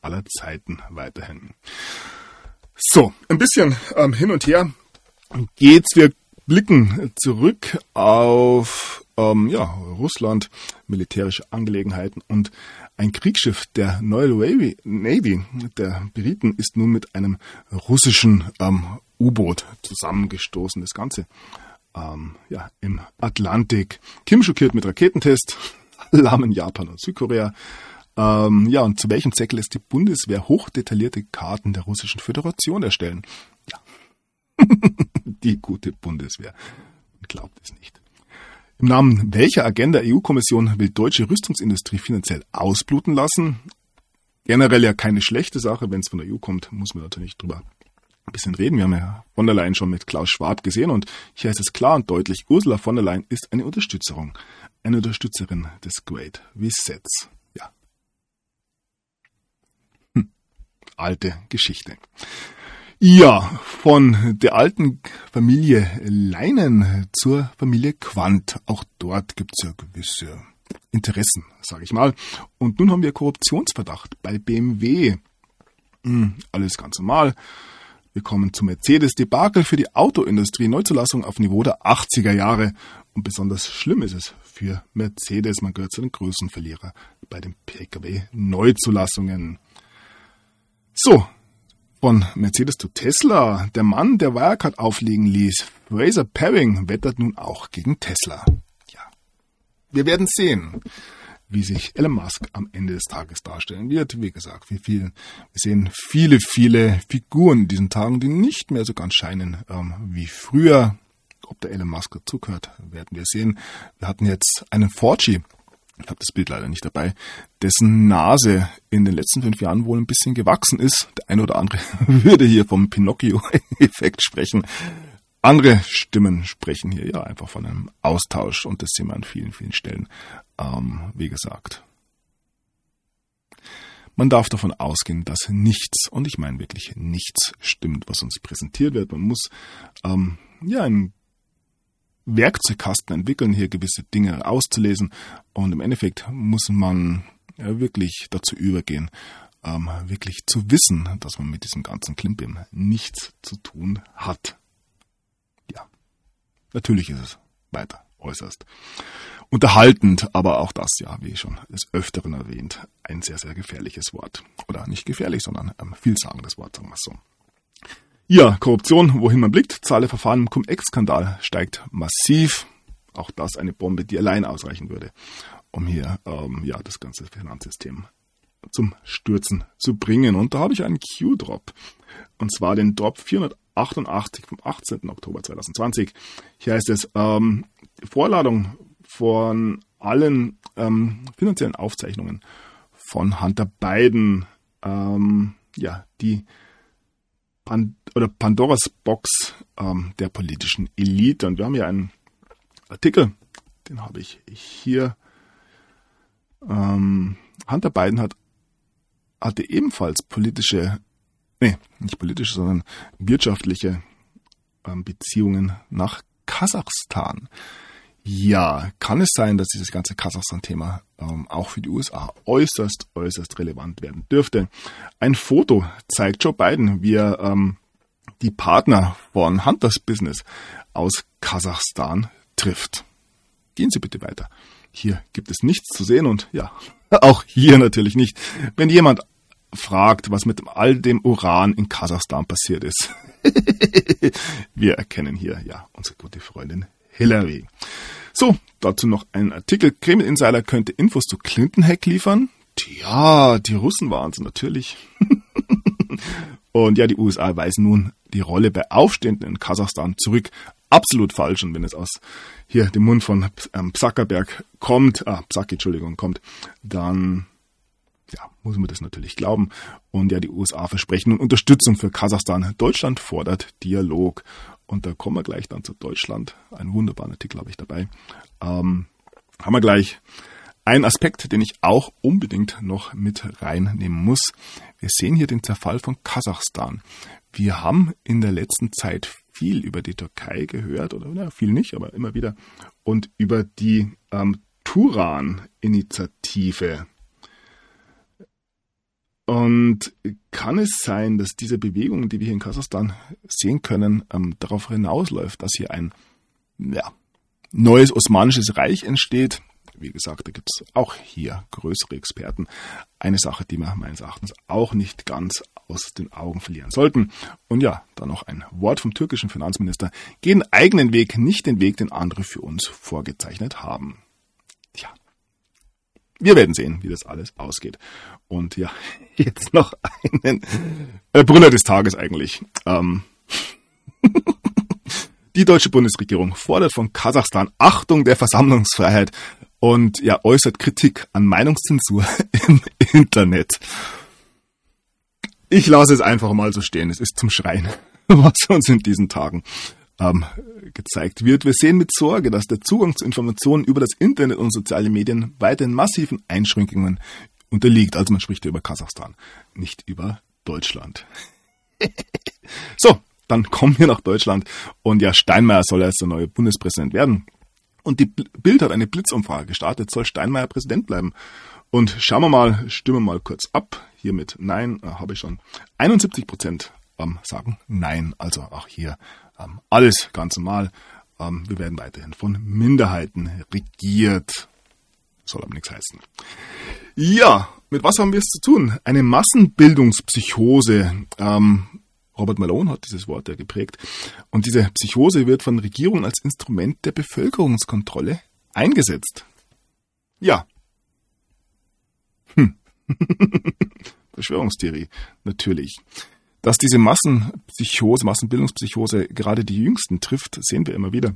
aller Zeiten weiterhin. So, ein bisschen ähm, hin und her geht's. Wir blicken zurück auf ähm, ja, Russland, militärische Angelegenheiten und ein Kriegsschiff der Royal Navy der Briten ist nun mit einem russischen ähm, U-Boot zusammengestoßen. Das Ganze ähm, ja, im Atlantik. Kim schockiert mit Raketentest, <laughs> Alarm in Japan und Südkorea. Ähm, ja, und zu welchem Zweck lässt die Bundeswehr hochdetaillierte Karten der Russischen Föderation erstellen? Ja, <laughs> die gute Bundeswehr. Glaubt es nicht. Im Namen welcher Agenda EU-Kommission will deutsche Rüstungsindustrie finanziell ausbluten lassen? Generell ja keine schlechte Sache. Wenn es von der EU kommt, muss man natürlich drüber ein bisschen reden. Wir haben ja von der Leyen schon mit Klaus Schwab gesehen und hier heißt es klar und deutlich, Ursula von der Leyen ist eine Unterstützerung, eine Unterstützerin des Great Resets. Ja. Hm. Alte Geschichte. Ja, von der alten Familie Leinen zur Familie Quandt. Auch dort gibt es ja gewisse Interessen, sage ich mal. Und nun haben wir Korruptionsverdacht bei BMW. Hm, alles ganz normal. Wir kommen zum Mercedes-Debakel für die Autoindustrie. Neuzulassung auf Niveau der 80er Jahre. Und besonders schlimm ist es für Mercedes. Man gehört zu den größten Verlierer bei den Pkw-Neuzulassungen. So, von Mercedes zu Tesla. Der Mann, der Wirecard auflegen ließ, Fraser Paring, wettert nun auch gegen Tesla. Ja, wir werden sehen wie sich Elon Musk am Ende des Tages darstellen wird. Wie gesagt, wie viel, wir sehen viele, viele Figuren in diesen Tagen, die nicht mehr so ganz scheinen ähm, wie früher. Ob der Elon Musk dazugehört, werden wir sehen. Wir hatten jetzt einen Forgy, ich habe das Bild leider nicht dabei, dessen Nase in den letzten fünf Jahren wohl ein bisschen gewachsen ist. Der eine oder andere <laughs> würde hier vom Pinocchio-Effekt sprechen. Andere Stimmen sprechen hier ja einfach von einem Austausch und das sehen wir an vielen, vielen Stellen. Ähm, wie gesagt, man darf davon ausgehen, dass nichts, und ich meine wirklich nichts stimmt, was uns präsentiert wird. Man muss ähm, ja einen Werkzeugkasten entwickeln, hier gewisse Dinge auszulesen. Und im Endeffekt muss man ja, wirklich dazu übergehen, ähm, wirklich zu wissen, dass man mit diesem ganzen Klimbim nichts zu tun hat. Natürlich ist es weiter äußerst unterhaltend, aber auch das, ja, wie schon des Öfteren erwähnt, ein sehr, sehr gefährliches Wort. Oder nicht gefährlich, sondern ein vielsagendes Wort, sagen wir es so. Ja, Korruption, wohin man blickt, Zahl der Verfahren im Cum-Ex-Skandal steigt massiv. Auch das eine Bombe, die allein ausreichen würde, um hier ähm, ja das ganze Finanzsystem zum Stürzen zu bringen. Und da habe ich einen Q-Drop. Und zwar den Drop 400 88 vom 18. Oktober 2020. Hier heißt es, ähm, Vorladung von allen ähm, finanziellen Aufzeichnungen von Hunter Biden, ähm, ja, die Oder Pandoras Box ähm, der politischen Elite. Und wir haben hier einen Artikel, den habe ich hier. Ähm, Hunter Biden hat, hatte ebenfalls politische nee, nicht politische, sondern wirtschaftliche ähm, Beziehungen nach Kasachstan. Ja, kann es sein, dass dieses ganze Kasachstan-Thema ähm, auch für die USA äußerst, äußerst relevant werden dürfte? Ein Foto zeigt Joe Biden, wie er ähm, die Partner von Hunters Business aus Kasachstan trifft. Gehen Sie bitte weiter. Hier gibt es nichts zu sehen und ja, <laughs> auch hier natürlich nicht. Wenn jemand fragt, was mit all dem Uran in Kasachstan passiert ist. <laughs> Wir erkennen hier ja unsere gute Freundin Hillary. So, dazu noch ein Artikel. Kreml Insider könnte Infos zu Clinton-Hack liefern. Tja, die Russen waren es natürlich. <laughs> Und ja, die USA weisen nun die Rolle bei Aufständen in Kasachstan zurück. Absolut falsch. Und wenn es aus hier dem Mund von ähm, Psackerberg kommt, ah, Psaki, Entschuldigung, kommt, dann ja, muss man das natürlich glauben. Und ja, die USA versprechen nun Unterstützung für Kasachstan. Deutschland fordert Dialog. Und da kommen wir gleich dann zu Deutschland. Ein wunderbarer Artikel habe ich dabei. Ähm, haben wir gleich ein Aspekt, den ich auch unbedingt noch mit reinnehmen muss. Wir sehen hier den Zerfall von Kasachstan. Wir haben in der letzten Zeit viel über die Türkei gehört, oder na, viel nicht, aber immer wieder, und über die ähm, Turan-Initiative. Und kann es sein, dass diese Bewegung, die wir hier in Kasachstan sehen können, ähm, darauf hinausläuft, dass hier ein ja, neues osmanisches Reich entsteht, wie gesagt, da gibt es auch hier größere Experten. Eine Sache, die wir meines Erachtens auch nicht ganz aus den Augen verlieren sollten. Und ja, dann noch ein Wort vom türkischen Finanzminister. Gehen eigenen Weg, nicht den Weg, den andere für uns vorgezeichnet haben. Wir werden sehen, wie das alles ausgeht. Und ja, <laughs> jetzt noch einen äh, Brüller des Tages eigentlich. Ähm. <laughs> Die deutsche Bundesregierung fordert von Kasachstan Achtung der Versammlungsfreiheit und ja, äußert Kritik an Meinungszensur <laughs> im Internet. Ich lasse es einfach mal so stehen. Es ist zum Schreien, was uns in diesen Tagen ähm, gezeigt wird. Wir sehen mit Sorge, dass der Zugang zu Informationen über das Internet und soziale Medien weiterhin massiven Einschränkungen unterliegt. Also man spricht hier über Kasachstan, nicht über Deutschland. <laughs> so, dann kommen wir nach Deutschland und ja, Steinmeier soll jetzt der neue Bundespräsident werden. Und die Bild hat eine Blitzumfrage gestartet, soll Steinmeier Präsident bleiben? Und schauen wir mal, stimmen wir mal kurz ab. Hier mit Nein äh, habe ich schon 71 Prozent ähm, sagen Nein. Also auch hier ähm, alles ganz normal. Ähm, wir werden weiterhin von Minderheiten regiert. Soll aber nichts heißen. Ja, mit was haben wir es zu tun? Eine Massenbildungspsychose. Ähm, Robert Malone hat dieses Wort ja geprägt. Und diese Psychose wird von Regierungen als Instrument der Bevölkerungskontrolle eingesetzt. Ja. Hm. <laughs> Verschwörungstheorie, natürlich. Dass diese Massenpsychose, Massenbildungspsychose gerade die Jüngsten trifft, sehen wir immer wieder.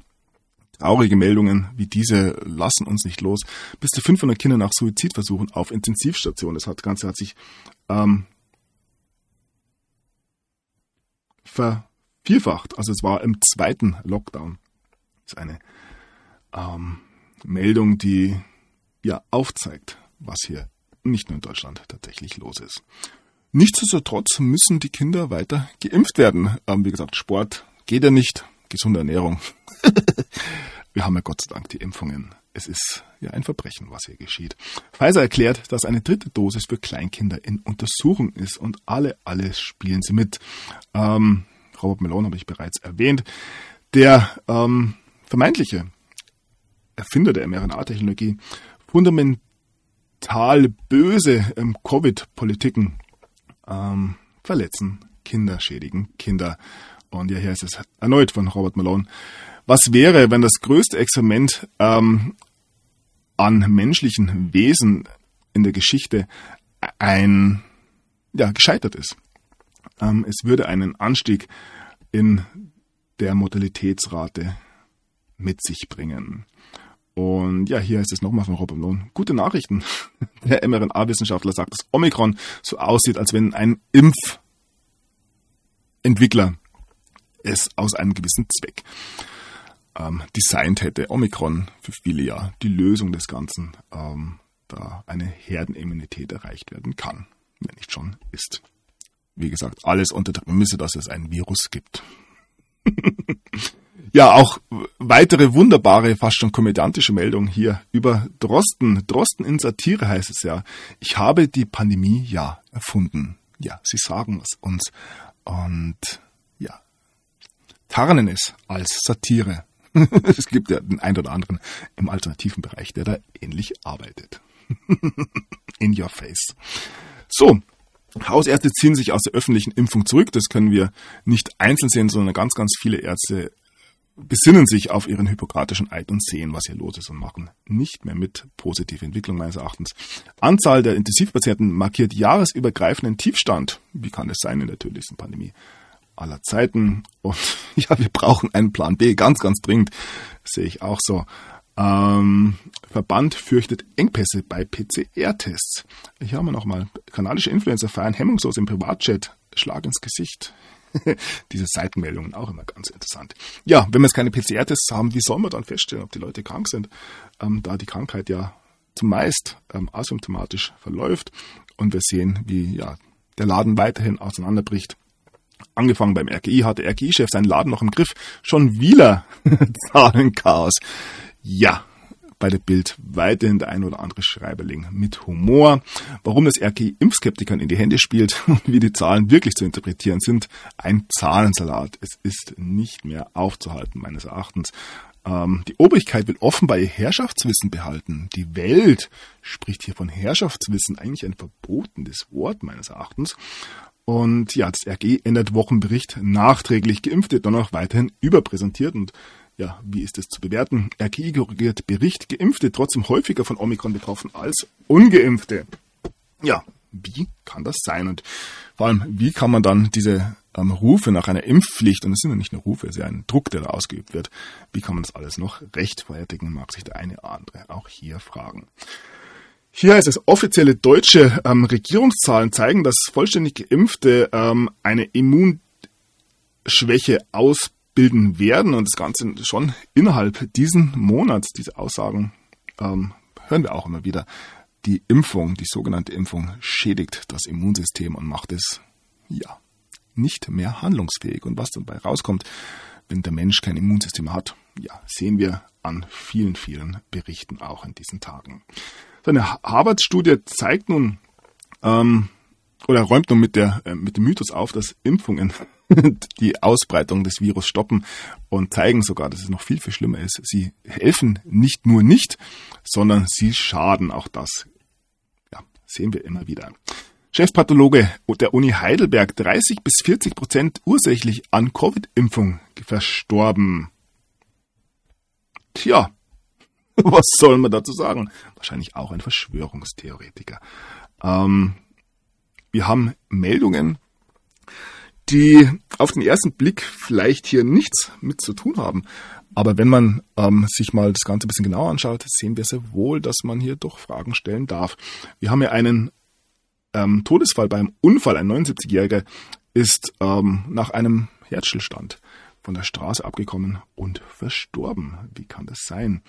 Traurige Meldungen wie diese lassen uns nicht los. Bis zu 500 Kinder nach Suizidversuchen auf Intensivstationen. Das Ganze hat sich ähm, vervierfacht. Also es war im zweiten Lockdown. Das ist eine ähm, Meldung, die ja aufzeigt, was hier nicht nur in Deutschland tatsächlich los ist. Nichtsdestotrotz müssen die Kinder weiter geimpft werden. Ähm, wie gesagt, Sport geht ja nicht, gesunde Ernährung. <laughs> Wir haben ja Gott sei Dank die Impfungen. Es ist ja ein Verbrechen, was hier geschieht. Pfizer erklärt, dass eine dritte Dosis für Kleinkinder in Untersuchung ist und alle, alle spielen sie mit. Ähm, Robert Malone habe ich bereits erwähnt. Der ähm, vermeintliche Erfinder der mRNA-Technologie, fundamental böse ähm, Covid-Politiken ähm, verletzen Kinder, schädigen Kinder. Und ja, hier ist es erneut von Robert Malone. Was wäre, wenn das größte Experiment ähm, an menschlichen Wesen in der Geschichte ein ja, gescheitert ist? Ähm, es würde einen Anstieg in der Mortalitätsrate mit sich bringen. Und ja, hier ist es nochmal von Robert Lohn. Gute Nachrichten. <laughs> Der mRNA-Wissenschaftler sagt, dass Omikron so aussieht, als wenn ein Impfentwickler es aus einem gewissen Zweck ähm, designt hätte. Omikron für viele ja die Lösung des Ganzen, ähm, da eine Herdenimmunität erreicht werden kann, wenn nicht schon ist. Wie gesagt, alles unter der Prämisse, dass es ein Virus gibt. <laughs> ja, auch weitere wunderbare, fast schon komödiantische Meldung hier über Drosten. Drosten in Satire heißt es ja. Ich habe die Pandemie ja erfunden. Ja, sie sagen es uns. Und ja, tarnen es als Satire. <laughs> es gibt ja den einen oder anderen im alternativen Bereich, der da ähnlich arbeitet. <laughs> In your face. So. Hausärzte ziehen sich aus der öffentlichen Impfung zurück. Das können wir nicht einzeln sehen, sondern ganz, ganz viele Ärzte besinnen sich auf ihren hypokratischen Eid und sehen, was hier los ist und machen nicht mehr mit. Positive Entwicklung meines Erachtens. Anzahl der Intensivpatienten markiert jahresübergreifenden Tiefstand. Wie kann das sein in der tödlichsten Pandemie aller Zeiten? Und <laughs> ja, wir brauchen einen Plan B, ganz, ganz dringend. sehe ich auch so. Ähm, Verband fürchtet Engpässe bei PCR-Tests. Hier haben wir nochmal. Kanadische Influencer feiern hemmungslos im Privatchat. Schlag ins Gesicht. <laughs> Diese Seitenmeldungen auch immer ganz interessant. Ja, wenn wir jetzt keine PCR-Tests haben, wie soll man dann feststellen, ob die Leute krank sind? Ähm, da die Krankheit ja zumeist ähm, asymptomatisch verläuft und wir sehen, wie ja der Laden weiterhin auseinanderbricht. Angefangen beim RKI hat der RKI-Chef seinen Laden noch im Griff. Schon wieder <laughs> Zahlenchaos. Ja, bei der Bild weiterhin der ein oder andere Schreiberling mit Humor. Warum das RKI Impfskeptikern in die Hände spielt <laughs> und wie die Zahlen wirklich zu interpretieren sind, ein Zahlensalat. Es ist nicht mehr aufzuhalten, meines Erachtens. Ähm, die Obrigkeit will offenbar ihr Herrschaftswissen behalten. Die Welt spricht hier von Herrschaftswissen, eigentlich ein verbotenes Wort, meines Erachtens. Und ja, das RG ändert Wochenbericht nachträglich Geimpfte dann auch weiterhin überpräsentiert und ja, wie ist es zu bewerten? RKI korrigiert Bericht, Geimpfte trotzdem häufiger von Omikron betroffen als Ungeimpfte. Ja, wie kann das sein? Und vor allem, wie kann man dann diese ähm, Rufe nach einer Impfpflicht, und es sind ja nicht nur Rufe, es ist ja ein Druck, der da ausgeübt wird, wie kann man das alles noch rechtfertigen, mag sich der eine oder andere auch hier fragen. Hier heißt es, offizielle deutsche ähm, Regierungszahlen zeigen, dass vollständig Geimpfte ähm, eine Immunschwäche ausbilden bilden werden und das Ganze schon innerhalb diesen Monats, diese Aussagen, ähm, hören wir auch immer wieder. Die Impfung, die sogenannte Impfung, schädigt das Immunsystem und macht es, ja, nicht mehr handlungsfähig. Und was dabei rauskommt, wenn der Mensch kein Immunsystem hat, ja, sehen wir an vielen, vielen Berichten auch in diesen Tagen. So eine Harvard-Studie zeigt nun, ähm, oder räumt nun mit, der, äh, mit dem Mythos auf, dass Impfungen <laughs> die Ausbreitung des Virus stoppen und zeigen sogar, dass es noch viel, viel schlimmer ist. Sie helfen nicht nur nicht, sondern sie schaden auch das. Ja, sehen wir immer wieder. Chefpathologe der Uni Heidelberg, 30 bis 40 Prozent ursächlich an Covid-Impfung verstorben. Tja, <laughs> was soll man dazu sagen? Wahrscheinlich auch ein Verschwörungstheoretiker. Ähm, wir haben Meldungen die auf den ersten Blick vielleicht hier nichts mit zu tun haben. Aber wenn man ähm, sich mal das Ganze ein bisschen genauer anschaut, sehen wir sehr wohl, dass man hier doch Fragen stellen darf. Wir haben ja einen ähm, Todesfall beim Unfall. Ein 79-Jähriger ist ähm, nach einem Herzstillstand von der Straße abgekommen und verstorben. Wie kann das sein?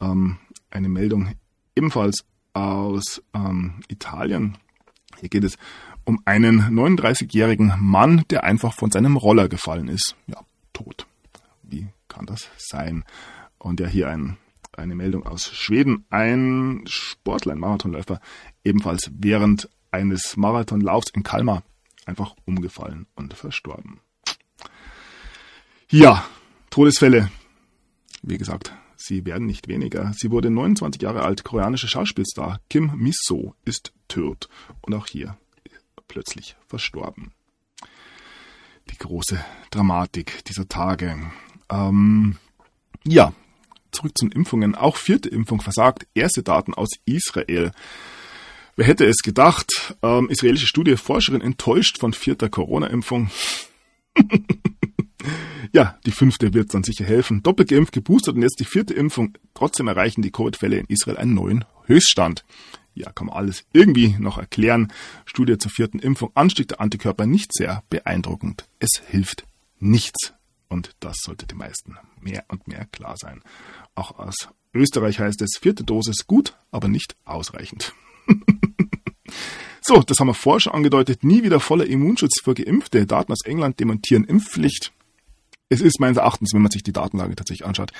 Ähm, eine Meldung ebenfalls aus ähm, Italien. Hier geht es um einen 39-jährigen Mann, der einfach von seinem Roller gefallen ist. Ja, tot. Wie kann das sein? Und ja, hier ein, eine Meldung aus Schweden. Ein Sportler, ein Marathonläufer, ebenfalls während eines Marathonlaufs in Kalmar einfach umgefallen und verstorben. Ja, Todesfälle. Wie gesagt, sie werden nicht weniger. Sie wurde 29 Jahre alt, koreanische Schauspielstar Kim Miso ist tot. Und auch hier plötzlich verstorben. Die große Dramatik dieser Tage. Ähm, ja, zurück zu den Impfungen. Auch vierte Impfung versagt. Erste Daten aus Israel. Wer hätte es gedacht? Ähm, israelische Studie, Forscherin enttäuscht von vierter Corona-Impfung. <laughs> ja, die fünfte wird dann sicher helfen. Doppelt geimpft, geboostert und jetzt die vierte Impfung. Trotzdem erreichen die Covid-Fälle in Israel einen neuen Höchststand ja, kann man alles irgendwie noch erklären. Studie zur vierten Impfung, Anstieg der Antikörper nicht sehr beeindruckend. Es hilft nichts. Und das sollte den meisten mehr und mehr klar sein. Auch aus Österreich heißt es, vierte Dosis gut, aber nicht ausreichend. <laughs> so, das haben wir vorher schon angedeutet. Nie wieder voller Immunschutz für Geimpfte. Daten aus England demontieren Impfpflicht. Es ist meines Erachtens, wenn man sich die Datenlage tatsächlich anschaut,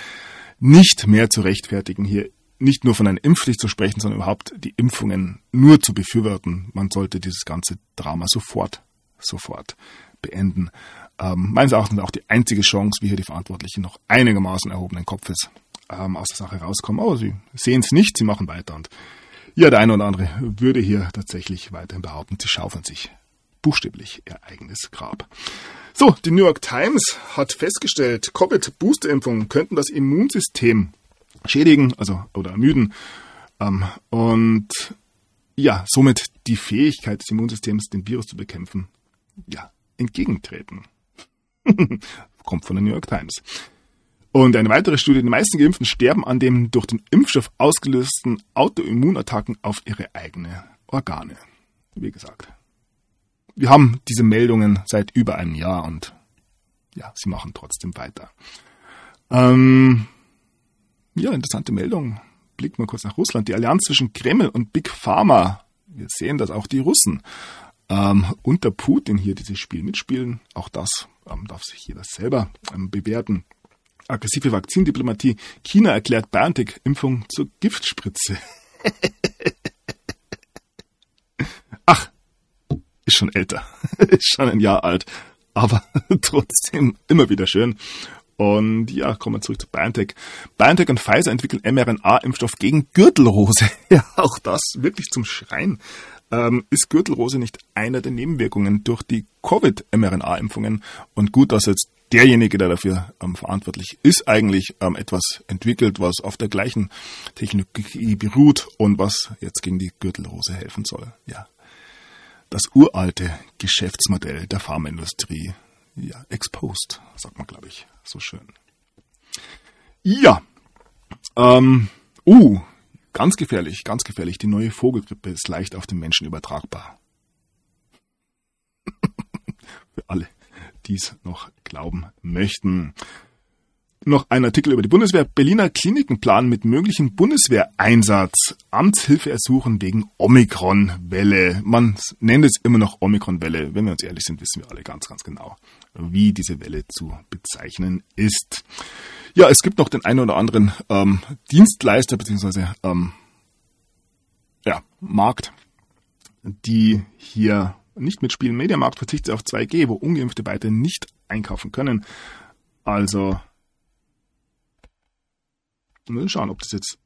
nicht mehr zu rechtfertigen, hier nicht nur von einer Impfpflicht zu sprechen, sondern überhaupt die Impfungen nur zu befürworten. Man sollte dieses ganze Drama sofort, sofort beenden. Ähm, meines Erachtens auch die einzige Chance, wie hier die Verantwortlichen noch einigermaßen erhobenen Kopfes ähm, aus der Sache rauskommen. Aber sie sehen es nicht, sie machen weiter. Und ja, der eine oder andere würde hier tatsächlich weiterhin behaupten, sie schaufeln sich buchstäblich ihr eigenes Grab. So, die New York Times hat festgestellt, Covid-Boosterimpfungen könnten das Immunsystem schädigen, also oder ermüden. Ähm, und ja, somit die Fähigkeit des Immunsystems, den Virus zu bekämpfen, ja, entgegentreten. <laughs> Kommt von der New York Times. Und eine weitere Studie, die meisten Geimpften sterben an den durch den Impfstoff ausgelösten Autoimmunattacken auf ihre eigenen Organe. Wie gesagt. Wir haben diese Meldungen seit über einem Jahr und ja, sie machen trotzdem weiter. Ähm, ja, interessante Meldung. Blicken wir kurz nach Russland. Die Allianz zwischen Kreml und Big Pharma. Wir sehen, dass auch die Russen ähm, unter Putin hier dieses Spiel mitspielen. Auch das ähm, darf sich jeder selber ähm, bewerten aggressive Vakzindiplomatie. China erklärt BioNTech-Impfung zur Giftspritze. <laughs> Ach, ist schon älter, <laughs> ist schon ein Jahr alt, aber <laughs> trotzdem immer wieder schön. Und ja, kommen wir zurück zu BioNTech. BioNTech und Pfizer entwickeln mRNA-Impfstoff gegen Gürtelrose. <laughs> Ja, auch das wirklich zum Schreien. Ähm, ist Gürtelrose nicht einer der Nebenwirkungen durch die Covid-mRNA-Impfungen? Und gut, dass jetzt derjenige, der dafür ähm, verantwortlich ist, eigentlich ähm, etwas entwickelt, was auf der gleichen Technologie beruht und was jetzt gegen die Gürtelrose helfen soll. Ja. Das uralte Geschäftsmodell der Pharmaindustrie. Ja, exposed, sagt man, glaube ich, so schön. Ja. Ähm, uh, ganz gefährlich, ganz gefährlich. Die neue Vogelgrippe ist leicht auf den Menschen übertragbar. <laughs> Für alle dies noch glauben möchten. Noch ein Artikel über die Bundeswehr. Berliner Kliniken planen mit möglichem Bundeswehreinsatz Amtshilfe ersuchen wegen Omikron-Welle. Man nennt es immer noch Omikron-Welle. Wenn wir uns ehrlich sind, wissen wir alle ganz, ganz genau, wie diese Welle zu bezeichnen ist. Ja, es gibt noch den einen oder anderen ähm, Dienstleister bzw. Ähm, ja, Markt, die hier nicht mitspielen. Mediamarkt verzichtet auf 2G, wo Ungeimpfte weiterhin nicht einkaufen können. Also, wir müssen schauen, ob das jetzt,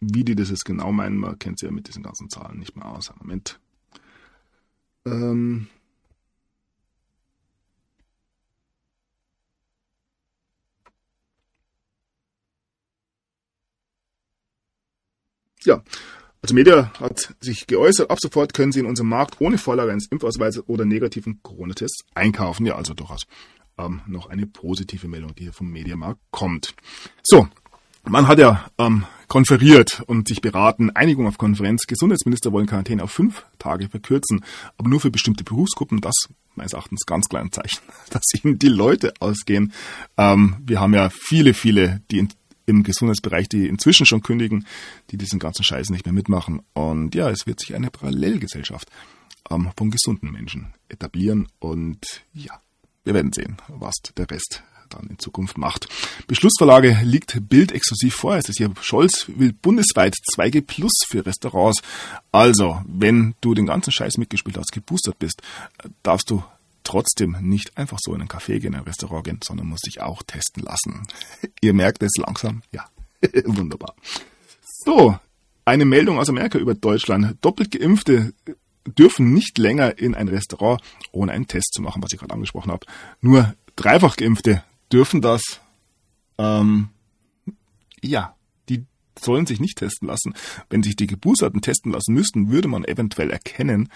wie die das jetzt genau meinen. Man kennt sie ja mit diesen ganzen Zahlen nicht mehr aus. Moment. Ähm, ja, also Media hat sich geäußert, ab sofort können Sie in unserem Markt ohne Vorlage eines Impfausweises oder negativen Corona-Tests einkaufen. Ja, also durchaus ähm, noch eine positive Meldung, die hier vom Mediamarkt kommt. So, man hat ja ähm, konferiert und sich beraten, Einigung auf Konferenz. Gesundheitsminister wollen Quarantäne auf fünf Tage verkürzen, aber nur für bestimmte Berufsgruppen. Das meines Erachtens ganz kleines Zeichen, <laughs> dass ihnen die Leute ausgehen. Ähm, wir haben ja viele, viele, die in im Gesundheitsbereich, die inzwischen schon kündigen, die diesen ganzen Scheiß nicht mehr mitmachen. Und ja, es wird sich eine Parallelgesellschaft ähm, von gesunden Menschen etablieren. Und ja, wir werden sehen, was der Rest dann in Zukunft macht. Beschlussverlage liegt Bild exklusiv vor. Es ist hier Scholz will bundesweit 2G Plus für Restaurants. Also, wenn du den ganzen Scheiß mitgespielt hast, geboostert bist, darfst du trotzdem nicht einfach so in ein Café gehen, in ein Restaurant gehen, sondern muss sich auch testen lassen. <laughs> Ihr merkt es langsam? Ja, <laughs> wunderbar. So, eine Meldung aus Amerika über Deutschland. Doppelt geimpfte dürfen nicht länger in ein Restaurant, ohne einen Test zu machen, was ich gerade angesprochen habe. Nur dreifach geimpfte dürfen das. Ähm, ja, die sollen sich nicht testen lassen. Wenn sich die Geboosterten testen lassen müssten, würde man eventuell erkennen,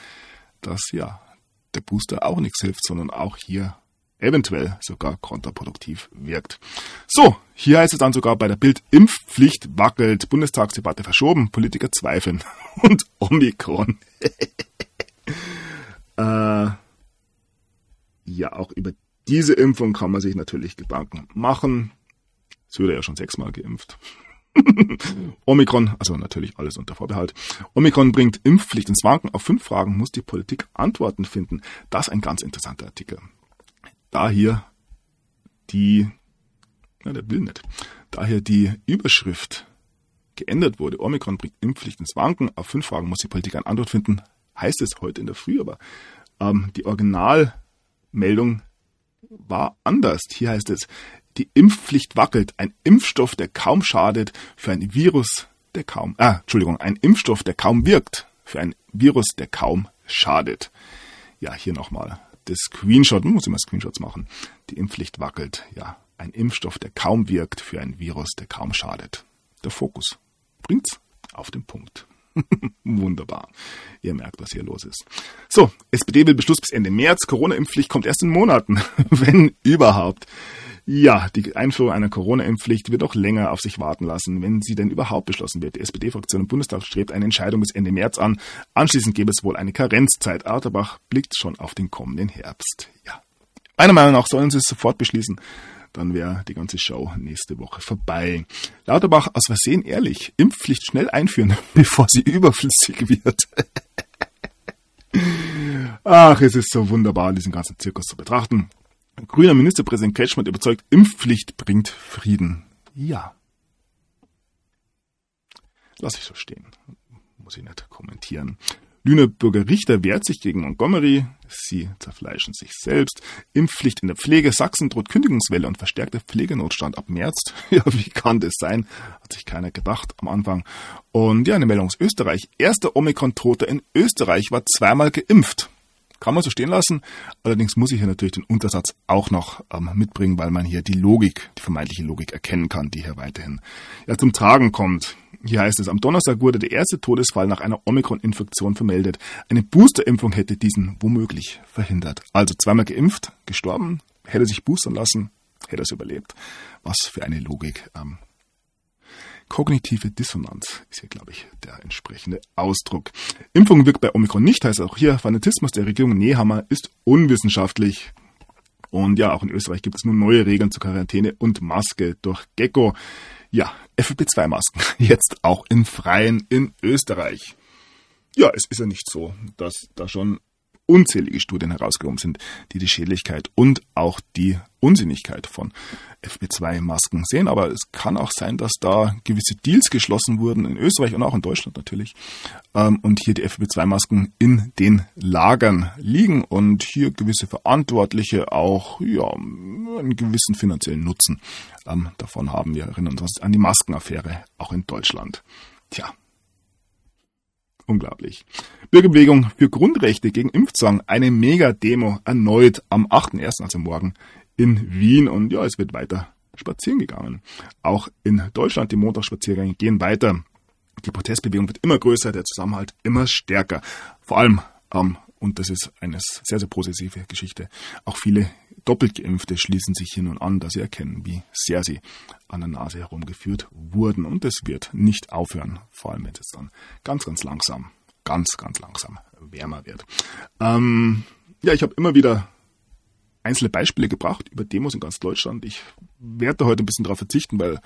dass ja der Booster auch nichts hilft, sondern auch hier eventuell sogar kontraproduktiv wirkt. So, hier heißt es dann sogar bei der Bild Impfpflicht wackelt, Bundestagsdebatte verschoben, Politiker zweifeln <laughs> und Omikron. <laughs> äh, ja, auch über diese Impfung kann man sich natürlich Gedanken machen. Es wurde ja schon sechsmal geimpft. <laughs> Omikron, also natürlich alles unter Vorbehalt. Omikron bringt Impfpflicht ins Wanken. Auf fünf Fragen muss die Politik Antworten finden. Das ist ein ganz interessanter Artikel. Da hier die, na, der will nicht, da hier die Überschrift geändert wurde, Omikron bringt Impfpflicht ins Wanken, auf fünf Fragen muss die Politik eine Antwort finden, heißt es heute in der Früh, aber ähm, die Originalmeldung war anders. Hier heißt es, die Impfpflicht wackelt. Ein Impfstoff, der kaum schadet, für ein Virus, der kaum, ah, Entschuldigung, ein Impfstoff, der kaum wirkt, für ein Virus, der kaum schadet. ja, hier nochmal das Screenshot, man muss immer Screenshots machen. Die Impfpflicht wackelt. Ja, ein Impfstoff, der kaum wirkt für ein Virus, der kaum schadet. Der Fokus bringt's auf den Punkt. <laughs> Wunderbar. Ihr merkt, was hier los ist. So, SPD will Beschluss bis Ende März. Corona-Impfpflicht kommt erst in Monaten, <laughs> wenn überhaupt. Ja, die Einführung einer Corona-Impfpflicht wird auch länger auf sich warten lassen, wenn sie denn überhaupt beschlossen wird. Die SPD-Fraktion im Bundestag strebt eine Entscheidung bis Ende März an. Anschließend gäbe es wohl eine Karenzzeit. Arterbach blickt schon auf den kommenden Herbst. Ja. Meiner Meinung nach sollen sie es sofort beschließen. Dann wäre die ganze Show nächste Woche vorbei. Lauterbach aus Versehen ehrlich. Impfpflicht schnell einführen, <laughs> bevor sie überflüssig wird. <laughs> Ach, es ist so wunderbar, diesen ganzen Zirkus zu betrachten. Grüner Ministerpräsident Kretschmann überzeugt, Impfpflicht bringt Frieden. Ja. Lass ich so stehen. Muss ich nicht kommentieren. Lüneburger Richter wehrt sich gegen Montgomery. Sie zerfleischen sich selbst. Impfpflicht in der Pflege. Sachsen droht Kündigungswelle und verstärkter Pflegenotstand ab März. <laughs> Ja, wie kann das sein? Hat sich keiner gedacht am Anfang. Und ja, eine Meldung aus Österreich. Erster Omikron-Toter in Österreich war zweimal geimpft. Kann man so stehen lassen. Allerdings muss ich hier natürlich den Untersatz auch noch ähm, mitbringen, weil man hier die Logik, die vermeintliche Logik erkennen kann, die hier weiterhin ja, zum Tragen kommt. Hier heißt es, am Donnerstag wurde der erste Todesfall nach einer Omikron-Infektion vermeldet. Eine Boosterimpfung hätte diesen womöglich verhindert. Also zweimal geimpft, gestorben, hätte sich boostern lassen, hätte es überlebt. Was für eine Logik. Ähm, Kognitive Dissonanz ist hier, glaube ich, der entsprechende Ausdruck. Impfung wirkt bei Omikron nicht, heißt auch hier, Fanatismus der Regierung Nehammer ist unwissenschaftlich. Und ja, auch in Österreich gibt es nun neue Regeln zur Quarantäne und Maske durch Gecko. Ja, FFP2-Masken <laughs> jetzt auch in Freien in Österreich. Ja, es ist ja nicht so, dass da schon unzählige Studien herausgekommen sind, die die Schädlichkeit und auch die Unsinnigkeit von FP2-Masken sehen. Aber es kann auch sein, dass da gewisse Deals geschlossen wurden, in Österreich und auch in Deutschland natürlich, ähm, und hier die FP2-Masken in den Lagern liegen und hier gewisse Verantwortliche auch ja, einen gewissen finanziellen Nutzen ähm, davon haben. Wir erinnern uns an die Maskenaffäre auch in Deutschland. Tja, Unglaublich. Bürgerbewegung für Grundrechte gegen Impfzwang. Eine Mega-Demo erneut am 8.1., also morgen, in Wien. Und ja, es wird weiter spazieren gegangen. Auch in Deutschland die Montagsspaziergänge gehen weiter. Die Protestbewegung wird immer größer, der Zusammenhalt immer stärker. Vor allem, ähm, und das ist eine sehr, sehr positive Geschichte, auch viele doppelt Geimpfte schließen sich hin und an, dass sie erkennen, wie sehr sie an der Nase herumgeführt wurden. Und es wird nicht aufhören, vor allem wenn es dann ganz, ganz langsam, ganz, ganz langsam wärmer wird. Ähm, ja, ich habe immer wieder einzelne Beispiele gebracht über Demos in ganz Deutschland. Ich werde heute ein bisschen darauf verzichten, weil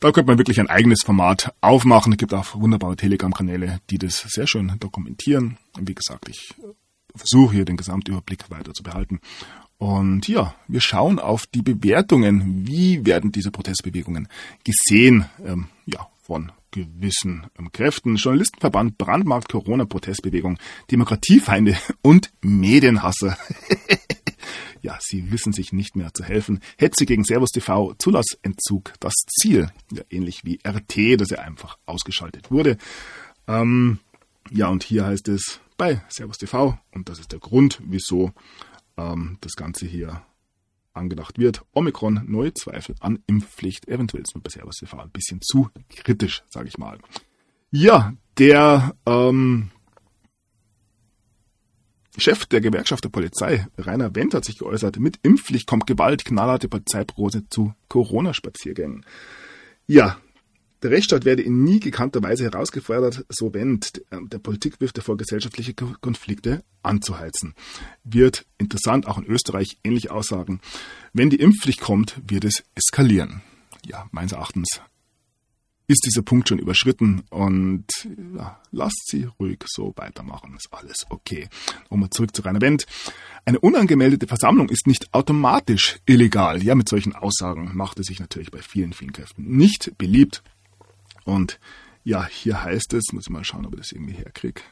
da könnte man wirklich ein eigenes Format aufmachen. Es gibt auch wunderbare Telegram-Kanäle, die das sehr schön dokumentieren. Und wie gesagt, ich versuche hier den Gesamtüberblick weiter zu behalten und ja, wir schauen auf die Bewertungen. Wie werden diese Protestbewegungen gesehen? Ähm, ja, von gewissen ähm, Kräften. Journalistenverband, Brandmarkt, Corona-Protestbewegung, Demokratiefeinde und Medienhasser. <laughs> ja, sie wissen sich nicht mehr zu helfen. Hetze gegen Servus TV, Zulassentzug, das Ziel. Ja, ähnlich wie RT, dass er einfach ausgeschaltet wurde. Ähm, ja, und hier heißt es bei Servus TV, und das ist der Grund, wieso ähm, das Ganze hier angedacht wird. Omikron, neue Zweifel an Impfpflicht. Eventuell ist man bei Servus TV ein bisschen zu kritisch, sage ich mal. Ja, der ähm, Chef der Gewerkschaft der Polizei, Rainer Wendt, hat sich geäußert, mit Impfpflicht kommt Gewalt, knallharte Polizeiprose zu Corona-Spaziergängen. Ja, der Rechtsstaat werde in nie gekannter Weise herausgefordert, so Wendt, der Politik wirft davor, gesellschaftliche Konflikte anzuheizen. Wird interessant, auch in Österreich ähnliche Aussagen. Wenn die Impfpflicht kommt, wird es eskalieren. Ja, meines Erachtens ist dieser Punkt schon überschritten und ja, lasst sie ruhig so weitermachen. Ist alles okay. Nochmal zurück zu Rainer Wendt. Eine unangemeldete Versammlung ist nicht automatisch illegal. Ja, mit solchen Aussagen macht es sich natürlich bei vielen, vielen Kräften nicht beliebt. Und ja, hier heißt es, muss ich mal schauen, ob ich das irgendwie herkriege.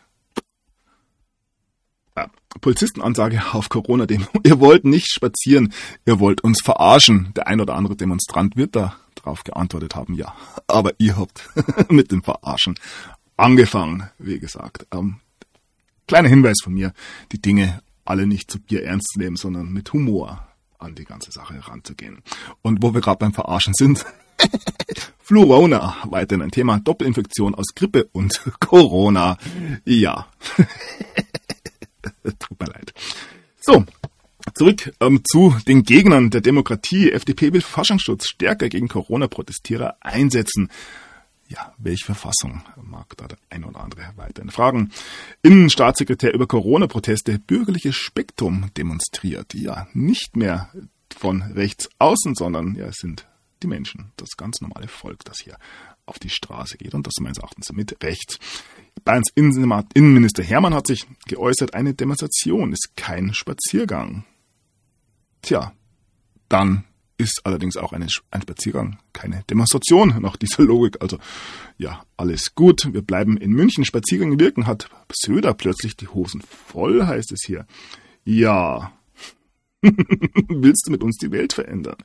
Ja, Polizistenansage auf Corona-Demo. <laughs> Ihr wollt nicht spazieren, ihr wollt uns verarschen. Der ein oder andere Demonstrant wird da drauf geantwortet haben, ja. Aber ihr habt <laughs> mit dem Verarschen angefangen, wie gesagt. Ähm, kleiner Hinweis von mir, die Dinge alle nicht zu Bier ernst zu nehmen, sondern mit Humor an die ganze Sache heranzugehen. Und wo wir gerade beim Verarschen sind, <laughs> Flurona, weiterhin ein Thema, Doppelinfektion aus Grippe und <laughs> Corona. Ja. <laughs> Tut mir leid. So, zurück ähm, zu den Gegnern der Demokratie. FDP will Forschungsschutz stärker gegen Corona-Protestierer einsetzen. Ja, welche Verfassung mag da der ein oder andere weiterhin fragen? Innenstaatssekretär über Corona-Proteste, bürgerliches Spektrum demonstriert. Ja, nicht mehr von rechts außen, sondern ja, es sind die Menschen, das ganz normale Volk, das hier auf die Straße geht und das meines Erachtens mit Recht. Bayerns Innenminister Hermann hat sich geäußert, eine Demonstration ist kein Spaziergang. Tja, dann ist allerdings auch eine, ein Spaziergang keine Demonstration <laughs> nach dieser Logik. Also ja, alles gut. Wir bleiben in München. Spaziergänge wirken. Hat Söder plötzlich die Hosen voll, heißt es hier. Ja. <laughs> Willst du mit uns die Welt verändern?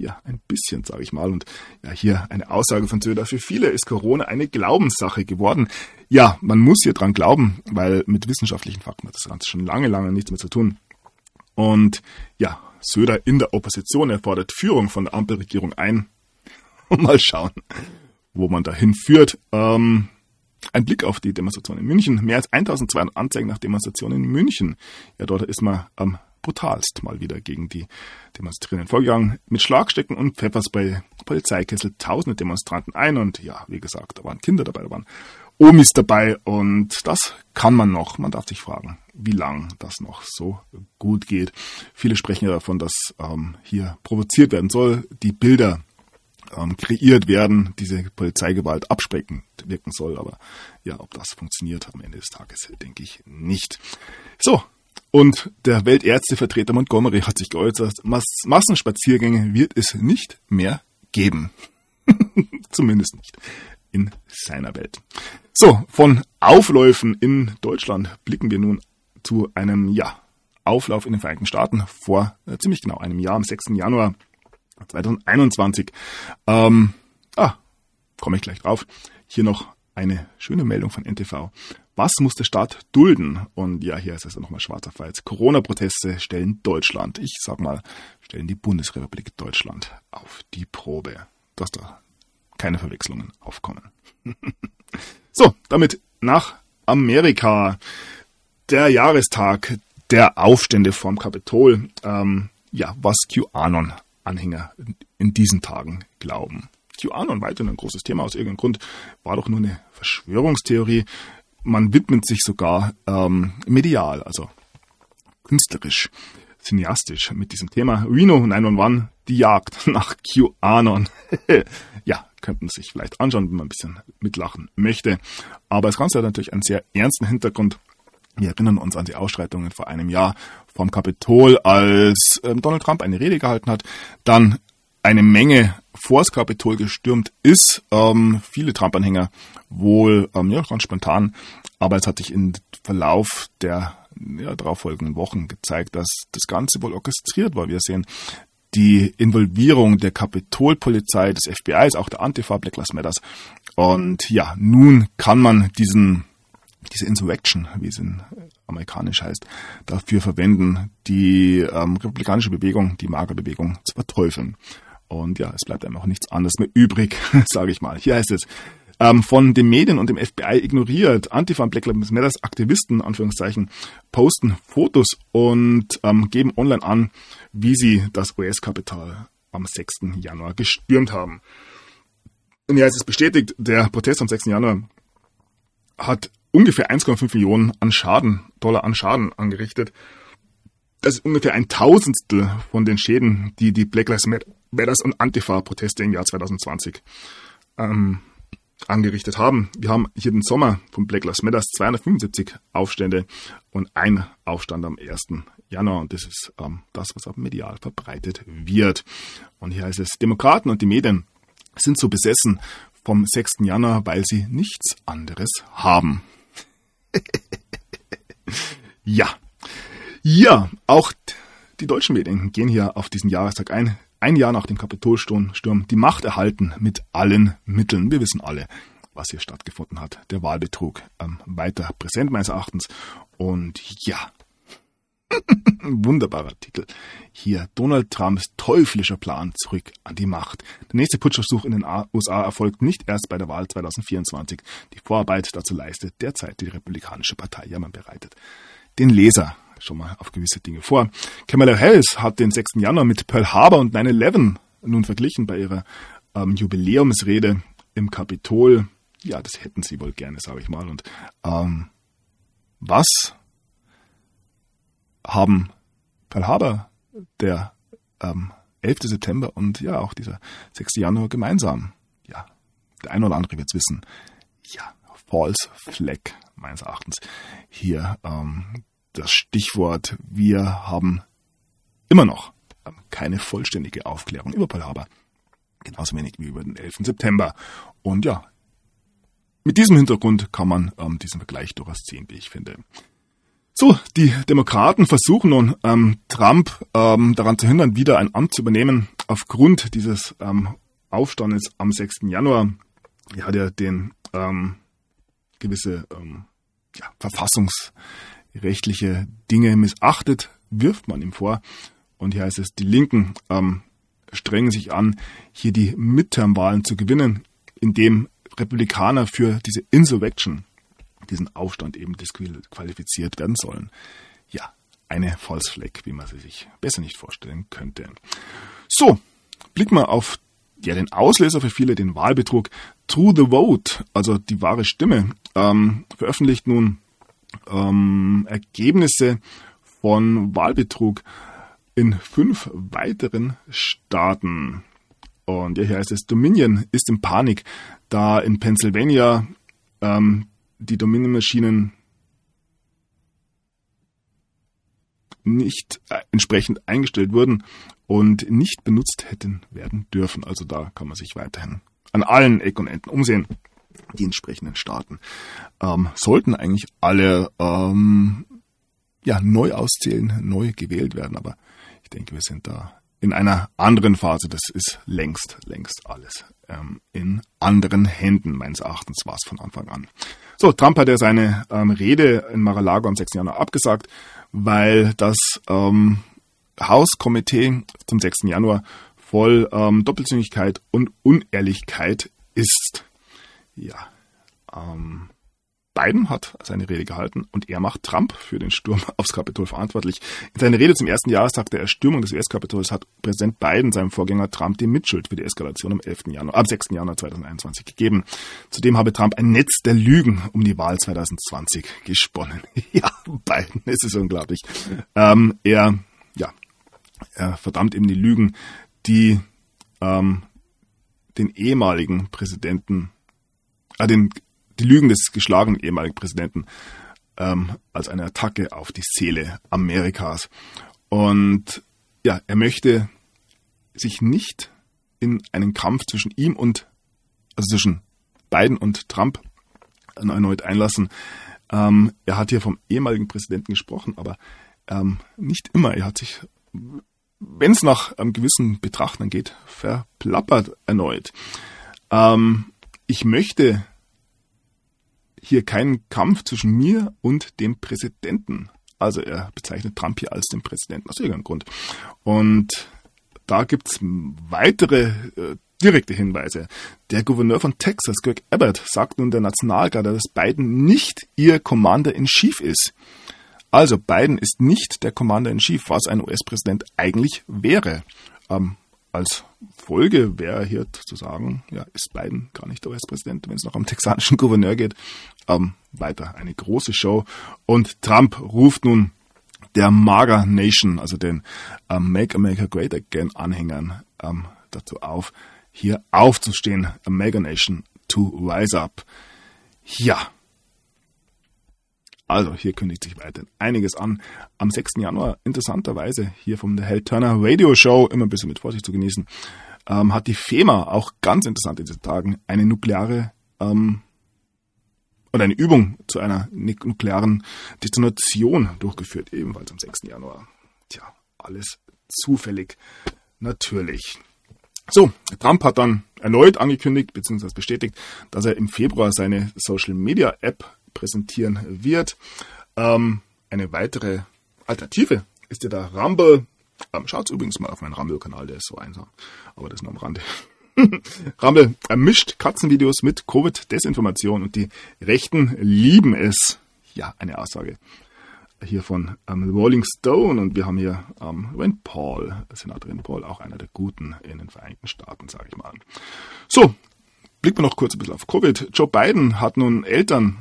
Ja, ein bisschen, sage ich mal. Und ja, hier eine Aussage von Söder. Für viele ist Corona eine Glaubenssache geworden. Ja, man muss hier dran glauben, weil mit wissenschaftlichen Fakten hat das Ganze schon lange, lange nichts mehr zu tun. Und ja, Söder in der Opposition, er fordert Führung von der Ampelregierung ein. Und <laughs> mal schauen, wo man dahin führt. Ähm, ein Blick auf die Demonstration in München. Mehr als 1200 Anzeigen nach Demonstrationen in München. Ja, dort ist man am brutalst mal wieder gegen die Demonstrierenden vorgegangen. Mit Schlagstecken und Pfefferspray, Polizeikessel, tausende Demonstranten ein und ja, wie gesagt, da waren Kinder dabei, da waren Omis dabei und das kann man noch. Man darf sich fragen, wie lang das noch so gut geht. Viele sprechen ja davon, dass ähm, hier provoziert werden soll, die Bilder ähm, kreiert werden, diese Polizeigewalt absprechen wirken soll. Aber ja, ob das funktioniert am Ende des Tages, denke ich nicht. So, und der Weltärztevertreter Montgomery hat sich geäußert, Mass Massenspaziergänge wird es nicht mehr geben. <laughs> Zumindest nicht in seiner Welt. So, von Aufläufen in Deutschland blicken wir nun zu einem, ja, Auflauf in den Vereinigten Staaten vor äh, ziemlich genau einem Jahr, am 6. Januar 2021. Ähm, ah, komme ich gleich drauf. Hier noch eine schöne Meldung von NTV. Was muss der Staat dulden? Und ja, hier ist es nochmal schwarz auf weiß. Corona-Proteste stellen Deutschland, ich sag mal, stellen die Bundesrepublik Deutschland auf die Probe. Dass da keine Verwechslungen aufkommen. <laughs> so, damit nach Amerika. Der Jahrestag der Aufstände vom Kapitol. Ähm, ja, was QAnon-Anhänger in diesen Tagen glauben. QAnon weiterhin ein großes Thema aus irgendeinem Grund, war doch nur eine Verschwörungstheorie man widmet sich sogar ähm, medial, also künstlerisch, cineastisch mit diesem Thema. Reno 911, die Jagd <laughs> nach QAnon. <laughs> ja, könnten sich vielleicht anschauen, wenn man ein bisschen mitlachen möchte. Aber das Ganze hat natürlich einen sehr ernsten Hintergrund. Wir erinnern uns an die Ausschreitungen vor einem Jahr vom Kapitol, als ähm, Donald Trump eine Rede gehalten hat, dann eine Menge vor das Kapitol gestürmt ist. Ähm, viele Trump-Anhänger wohl ähm, ja, ganz spontan, aber es hat sich im Verlauf der ja, darauffolgenden Wochen gezeigt, dass das Ganze wohl orchestriert war. Wir sehen die Involvierung der Kapitolpolizei, des FBIs, auch der Antifa, Black Lives Matters. Und ja, nun kann man diesen, diese Insurrection, wie es in amerikanisch heißt, dafür verwenden, die ähm, republikanische Bewegung, die Magerbewegung zu verteufeln. Und ja, es bleibt einem auch nichts anderes mehr übrig, <laughs> sage ich mal. Hier heißt es, ähm, von den Medien und dem FBI ignoriert. Antifa und Black Lives Matters Aktivisten, Anführungszeichen, posten Fotos und ähm, geben online an, wie sie das US-Kapital am 6. Januar gestürmt haben. Und ja, es ist bestätigt, der Protest am 6. Januar hat ungefähr 1,5 Millionen an Schaden, Dollar an Schaden angerichtet. Das ist ungefähr ein Tausendstel von den Schäden, die die Black Lives Matters und Antifa-Proteste im Jahr 2020 ähm, angerichtet haben. Wir haben hier den Sommer von Black Lives Matter 275 Aufstände und ein Aufstand am 1. Januar und das ist ähm, das, was auch medial verbreitet wird. Und hier heißt es, Demokraten und die Medien sind so besessen vom 6. Januar, weil sie nichts anderes haben. <laughs> ja. Ja, auch die deutschen Medien gehen hier auf diesen Jahrestag ein ein Jahr nach dem Kapitolsturm die Macht erhalten mit allen Mitteln. Wir wissen alle, was hier stattgefunden hat. Der Wahlbetrug ähm, weiter präsent meines Erachtens. Und ja, <laughs> Wunderbarer Titel. Hier Donald Trumps teuflischer Plan zurück an die Macht. Der nächste Putschversuch in den USA erfolgt nicht erst bei der Wahl 2024. Die Vorarbeit dazu leistet derzeit die Republikanische Partei. Ja, man bereitet den Leser schon mal auf gewisse Dinge vor. Kamala Harris hat den 6. Januar mit Pearl Harbor und 9-11 nun verglichen bei ihrer ähm, Jubiläumsrede im Kapitol. Ja, das hätten sie wohl gerne, sage ich mal. Und ähm, was haben Pearl Harbor, der ähm, 11. September und ja auch dieser 6. Januar gemeinsam? Ja, der eine oder andere wird es wissen. Ja, False Flag meines Erachtens. Hier ähm, das Stichwort, wir haben immer noch ähm, keine vollständige Aufklärung über Pearl Harbor. Genauso wenig wie über den 11. September. Und ja, mit diesem Hintergrund kann man ähm, diesen Vergleich durchaus ziehen, wie ich finde. So, die Demokraten versuchen nun, ähm, Trump ähm, daran zu hindern, wieder ein Amt zu übernehmen, aufgrund dieses ähm, Aufstandes am 6. Januar. Er hat ja den ähm, gewisse ähm, ja, verfassungsrechtliche Dinge missachtet, wirft man ihm vor. Und hier heißt es, die Linken ähm, strengen sich an, hier die Midterm-Wahlen zu gewinnen, indem Republikaner für diese Insurrection diesen Aufstand eben disqualifiziert werden sollen. Ja, eine False Flag, wie man sie sich besser nicht vorstellen könnte. So, blicken wir auf ja, den Auslöser für viele, den Wahlbetrug. True the Vote, also die wahre Stimme, ähm, veröffentlicht nun ähm, Ergebnisse von Wahlbetrug in fünf weiteren Staaten. Und ja, hier heißt es, Dominion ist in Panik, da in Pennsylvania ähm, die Dominion-Maschinen nicht äh, entsprechend eingestellt wurden und nicht benutzt hätten werden dürfen. Also da kann man sich weiterhin an allen Ecken und Enden umsehen. Die entsprechenden Staaten ähm, sollten eigentlich alle ähm, ja, neu auszählen, neu gewählt werden. Aber ich denke, wir sind da in einer anderen Phase. Das ist längst, längst alles ähm, in anderen Händen. Meines Erachtens war es von Anfang an. So, Trump hat ja seine ähm, Rede in Mar-a-Lago am 6. Januar abgesagt, weil das ähm, Hauskomitee zum 6. Januar voll ähm, Doppelzüngigkeit und Unehrlichkeit ist. Ja, ähm, Biden hat seine Rede gehalten und er macht Trump für den Sturm <laughs> aufs Kapitol verantwortlich. In seiner Rede zum ersten Jahrestag der Erstürmung des US-Kapitols hat Präsident Biden seinem Vorgänger Trump die Mitschuld für die Eskalation am 11. Januar, am 6. Januar 2021 gegeben. Zudem habe Trump ein Netz der Lügen um die Wahl 2020 gesponnen. <laughs> ja, Biden, es ist unglaublich. Ähm, er, ja, er verdammt eben die Lügen, die ähm, den ehemaligen Präsidenten, äh, den die Lügen des geschlagenen ehemaligen Präsidenten ähm, als eine Attacke auf die Seele Amerikas. Und ja, er möchte sich nicht in einen Kampf zwischen ihm und, also zwischen Biden und Trump erneut einlassen. Ähm, er hat hier vom ehemaligen Präsidenten gesprochen, aber ähm, nicht immer. Er hat sich, wenn es nach einem gewissen Betrachten geht, verplappert erneut. Ähm, ich möchte hier keinen Kampf zwischen mir und dem Präsidenten. Also er bezeichnet Trump hier als den Präsidenten aus irgendeinem Grund. Und da gibt's weitere äh, direkte Hinweise. Der Gouverneur von Texas, Greg Abbott, sagt nun der Nationalgarde, dass Biden nicht ihr Commander in Chief ist. Also Biden ist nicht der Commander in Chief, was ein US-Präsident eigentlich wäre. Ähm, als Folge wäre hier zu sagen, ja, ist Biden gar nicht der US-Präsident, wenn es noch am texanischen Gouverneur geht. Ähm, weiter eine große Show. Und Trump ruft nun der MAGA Nation, also den ähm, Make America Great Again Anhängern, ähm, dazu auf, hier aufzustehen. A MAGA Nation to rise up. Ja, also hier kündigt sich weiter einiges an. Am 6. Januar, interessanterweise, hier vom The Hell Turner Radio Show, immer ein bisschen mit Vorsicht zu genießen, ähm, hat die FEMA auch ganz interessant in diesen Tagen eine nukleare ähm, oder eine Übung zu einer nuklearen Detonation durchgeführt, ebenfalls am 6. Januar. Tja, alles zufällig, natürlich. So, Trump hat dann erneut angekündigt bzw. bestätigt, dass er im Februar seine Social Media App präsentieren wird. Ähm, eine weitere Alternative ist ja der Rumble. Ähm, schaut übrigens mal auf meinen Rumble-Kanal, der ist so einsam. Aber das nur am Rande. <laughs> Rumble mischt Katzenvideos mit Covid-Desinformation und die Rechten lieben es. Ja, eine Aussage hier von ähm, Rolling Stone und wir haben hier ähm, Rand Paul, Senator Rand Paul, auch einer der Guten in den Vereinigten Staaten, sage ich mal. So, blicken wir noch kurz ein bisschen auf Covid. Joe Biden hat nun Eltern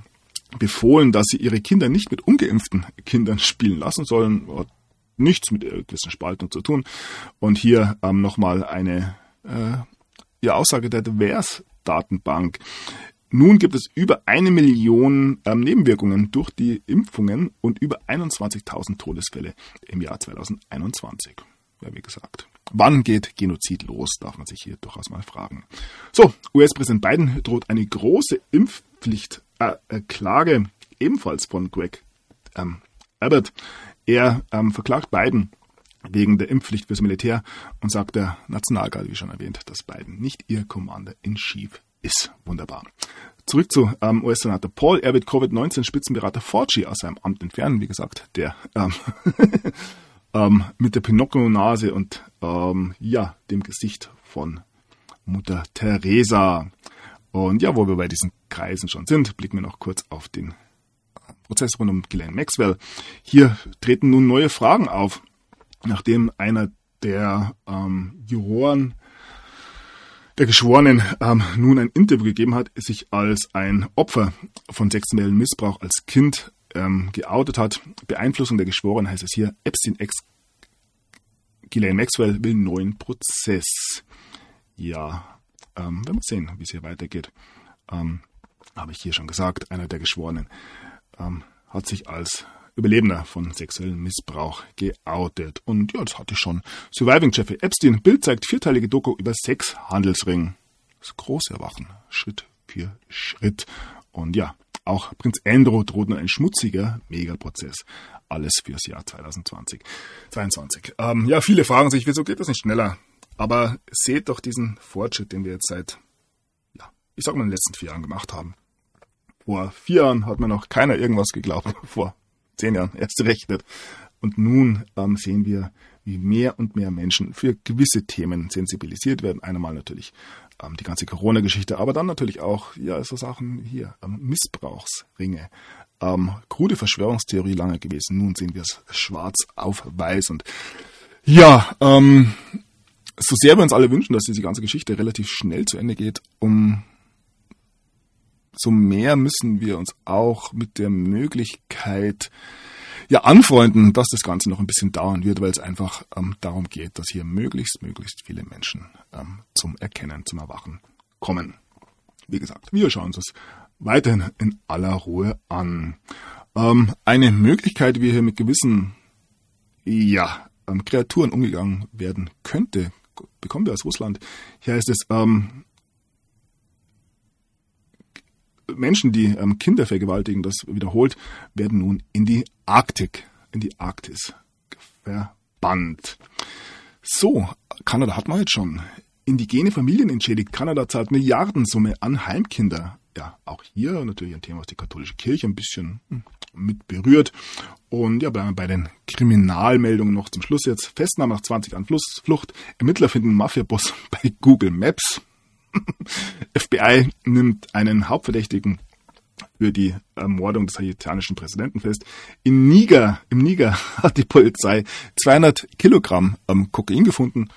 befohlen, dass sie ihre Kinder nicht mit ungeimpften Kindern spielen lassen sollen. Hat nichts mit Spaltung zu tun. Und hier ähm, nochmal eine äh, ja, Aussage der Divers-Datenbank. Nun gibt es über eine Million ähm, Nebenwirkungen durch die Impfungen und über 21.000 Todesfälle im Jahr 2021. Ja, wie gesagt. Wann geht Genozid los, darf man sich hier durchaus mal fragen. So, US-Präsident Biden droht eine große Impfpflichtklage, äh, äh, ebenfalls von Greg ähm, Abbott. Er ähm, verklagt Biden wegen der Impfpflicht fürs Militär und sagt der Nationalgarde, wie schon erwähnt, dass Biden nicht ihr Commander in Chief ist. Wunderbar. Zurück zu ähm, US-Senator Paul. Er wird Covid-19-Spitzenberater Fauci aus seinem Amt entfernen. Wie gesagt, der ähm, <laughs> ähm, mit der Pinocchio-Nase und ähm, ja, dem Gesicht von Mutter Teresa. Und ja, wo wir bei diesen Kreisen schon sind, blicken wir noch kurz auf den Prozess rund um Ghislaine Maxwell. Hier treten nun neue Fragen auf, nachdem einer der ähm, Juroren der Geschworenen ähm, nun ein Interview gegeben hat, sich als ein Opfer von sexuellem Missbrauch als Kind ähm, geoutet hat. Beeinflussung der Geschworenen heißt es hier, Epstein ex Ghislaine Maxwell will neuen Prozess. Ja, ähm, wir sehen, wie es hier weitergeht. Ähm, Habe ich hier schon gesagt, einer der Geschworenen ähm, hat sich als Überlebender von sexuellem Missbrauch geoutet. Und ja, das hatte ich schon. Surviving Jeffrey Epstein. Bild zeigt vierteilige Doku über Sexhandelsring. Das große Erwachen. Schritt für Schritt. Und ja, auch Prinz Andrew droht nur ein schmutziger Megaprozess. Alles fürs Jahr 2020. 22. Ähm, ja, viele fragen sich, wieso geht das nicht schneller? Aber seht doch diesen Fortschritt, den wir jetzt seit, ja, ich sag mal, in den letzten vier Jahren gemacht haben. Vor vier Jahren hat mir noch keiner irgendwas geglaubt. Vor zehn Jahren erst rechnet. Und nun ähm, sehen wir, wie mehr und mehr Menschen für gewisse Themen sensibilisiert werden. Einmal natürlich ähm, die ganze Corona-Geschichte, aber dann natürlich auch ja so Sachen hier ähm, Missbrauchsringe, ähm, krude Verschwörungstheorie lange gewesen. Nun sehen wir es schwarz auf weiß und ja, ähm, so sehr wir uns alle wünschen, dass diese ganze Geschichte relativ schnell zu Ende geht, um so mehr müssen wir uns auch mit der Möglichkeit ja anfreunden, dass das Ganze noch ein bisschen dauern wird, weil es einfach ähm, darum geht, dass hier möglichst, möglichst viele Menschen ähm, zum Erkennen, zum Erwachen kommen. Wie gesagt, wir schauen uns das weiterhin in aller Ruhe an. Ähm, eine Möglichkeit, wie hier mit gewissen ja, ähm, Kreaturen umgegangen werden könnte, bekommen wir aus Russland. Hier heißt es, ähm, Menschen, die ähm, Kinder vergewaltigen, das wiederholt, werden nun in die Arktik, in die Arktis verbannt. So, Kanada hat man jetzt schon. Indigene Familien entschädigt. Kanada zahlt Milliardensumme an Heimkinder. Ja, auch hier natürlich ein Thema, was die katholische Kirche ein bisschen hm, mit berührt. Und ja, bleiben wir bei den Kriminalmeldungen noch zum Schluss jetzt. Festnahme nach 20 Jahren Flucht. Ermittler finden Mafiaboss <laughs> bei Google Maps. <laughs> FBI nimmt einen Hauptverdächtigen für die Ermordung des haitianischen Präsidenten fest. In Niger, im Niger <laughs> hat die Polizei 200 Kilogramm ähm, Kokain gefunden.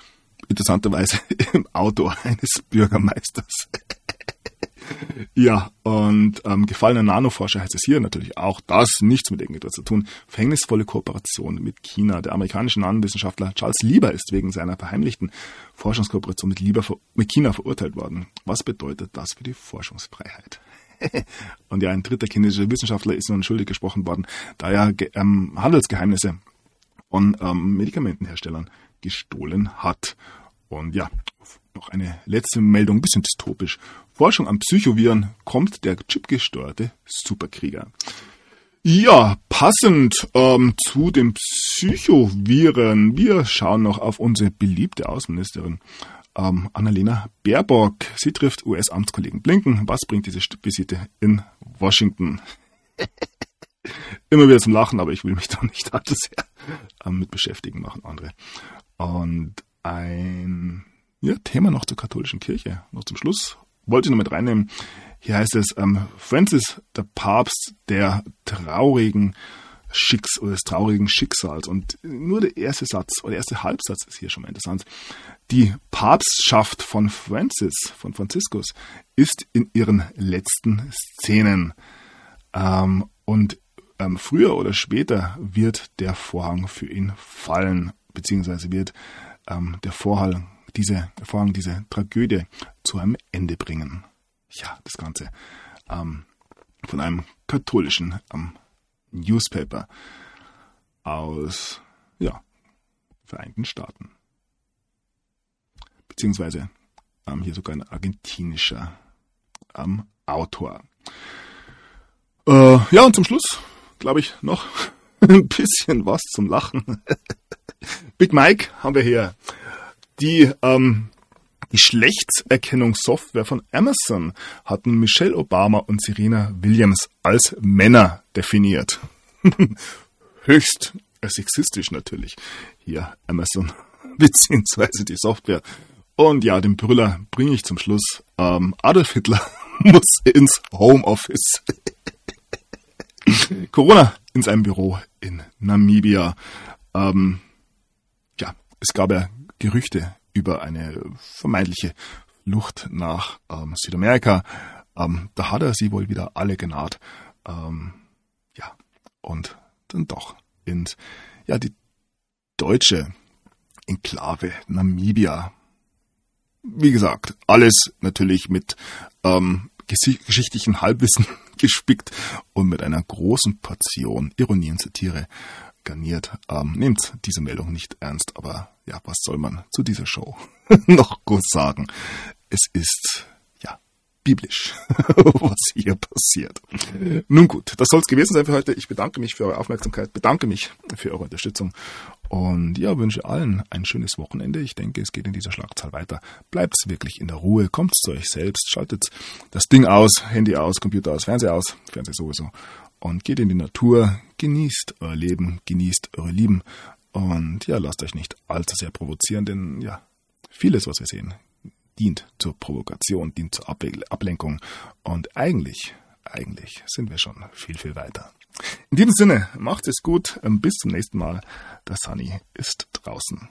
Interessanterweise im Auto eines Bürgermeisters. <laughs> Ja, und ähm, gefallener Nanoforscher heißt es hier natürlich auch das, nichts mit irgendetwas zu tun. Verhängnisvolle Kooperation mit China. Der amerikanische Nanowissenschaftler Charles Lieber ist wegen seiner verheimlichten Forschungskooperation mit, Lieber, mit China verurteilt worden. Was bedeutet das für die Forschungsfreiheit? <laughs> und ja, ein dritter chinesischer Wissenschaftler ist nun schuldig gesprochen worden, da er ähm, Handelsgeheimnisse von ähm, Medikamentenherstellern gestohlen hat. Und ja, noch eine letzte Meldung, ein bisschen dystopisch. Forschung an Psychoviren kommt der chipgesteuerte Superkrieger. Ja, passend ähm, zu den Psychoviren. Wir schauen noch auf unsere beliebte Außenministerin ähm, Annalena Baerbock. Sie trifft US-Amtskollegen Blinken. Was bringt diese Visite in Washington? immer wieder zum Lachen, aber ich will mich da nicht allzu sehr ähm, mit beschäftigen, machen andere. Und ein ja, Thema noch zur katholischen Kirche, noch zum Schluss, wollte ich noch mit reinnehmen. Hier heißt es, ähm, Francis, der Papst der traurigen Schicks oder des traurigen Schicksals. Und nur der erste Satz oder der erste Halbsatz ist hier schon mal interessant. Die Papstschaft von Francis, von Franziskus, ist in ihren letzten Szenen. Ähm, und ähm, früher oder später wird der Vorhang für ihn fallen, beziehungsweise wird ähm, der Vorhang diese, Vorhang diese Tragödie zu einem Ende bringen. Ja, das Ganze ähm, von einem katholischen ähm, Newspaper aus ja, Vereinigten Staaten. Beziehungsweise ähm, hier sogar ein argentinischer ähm, Autor. Äh, ja, und zum Schluss, glaube ich, noch <laughs> ein bisschen was zum Lachen. <laughs> Big Mike haben wir hier. Die ähm, Geschlechtserkennungssoftware von Amazon hatten Michelle Obama und Serena Williams als Männer definiert. <laughs> Höchst sexistisch natürlich. Hier Amazon <laughs> beziehungsweise die Software. Und ja, den Brüller bringe ich zum Schluss. Ähm, Adolf Hitler <laughs> muss ins Homeoffice. Corona in seinem Büro in Namibia. Ähm, ja, es gab ja Gerüchte über eine vermeintliche Flucht nach ähm, Südamerika. Ähm, da hat er sie wohl wieder alle genaht. Ähm, ja, und dann doch ins, ja, die deutsche Enklave Namibia. Wie gesagt, alles natürlich mit ähm, geschichtlichen Halbwissen <laughs> gespickt und mit einer großen Portion Ironie und Satire garniert. Ähm, nehmt diese Meldung nicht ernst, aber ja, was soll man zu dieser Show <laughs> noch groß sagen? Es ist ja biblisch, <laughs> was hier passiert. Nun gut, das soll es gewesen sein für heute. Ich bedanke mich für eure Aufmerksamkeit, bedanke mich für eure Unterstützung und ja, wünsche allen ein schönes Wochenende. Ich denke, es geht in dieser Schlagzahl weiter. Bleibt wirklich in der Ruhe, kommt zu euch selbst, schaltet das Ding aus, Handy aus, Computer aus, Fernseher aus, Fernseher sowieso und geht in die Natur, genießt euer Leben, genießt eure Lieben und ja, lasst euch nicht allzu sehr provozieren, denn ja, vieles, was wir sehen, dient zur Provokation, dient zur Ablenkung und eigentlich, eigentlich sind wir schon viel, viel weiter. In diesem Sinne, macht es gut, bis zum nächsten Mal. Der Sunny ist draußen.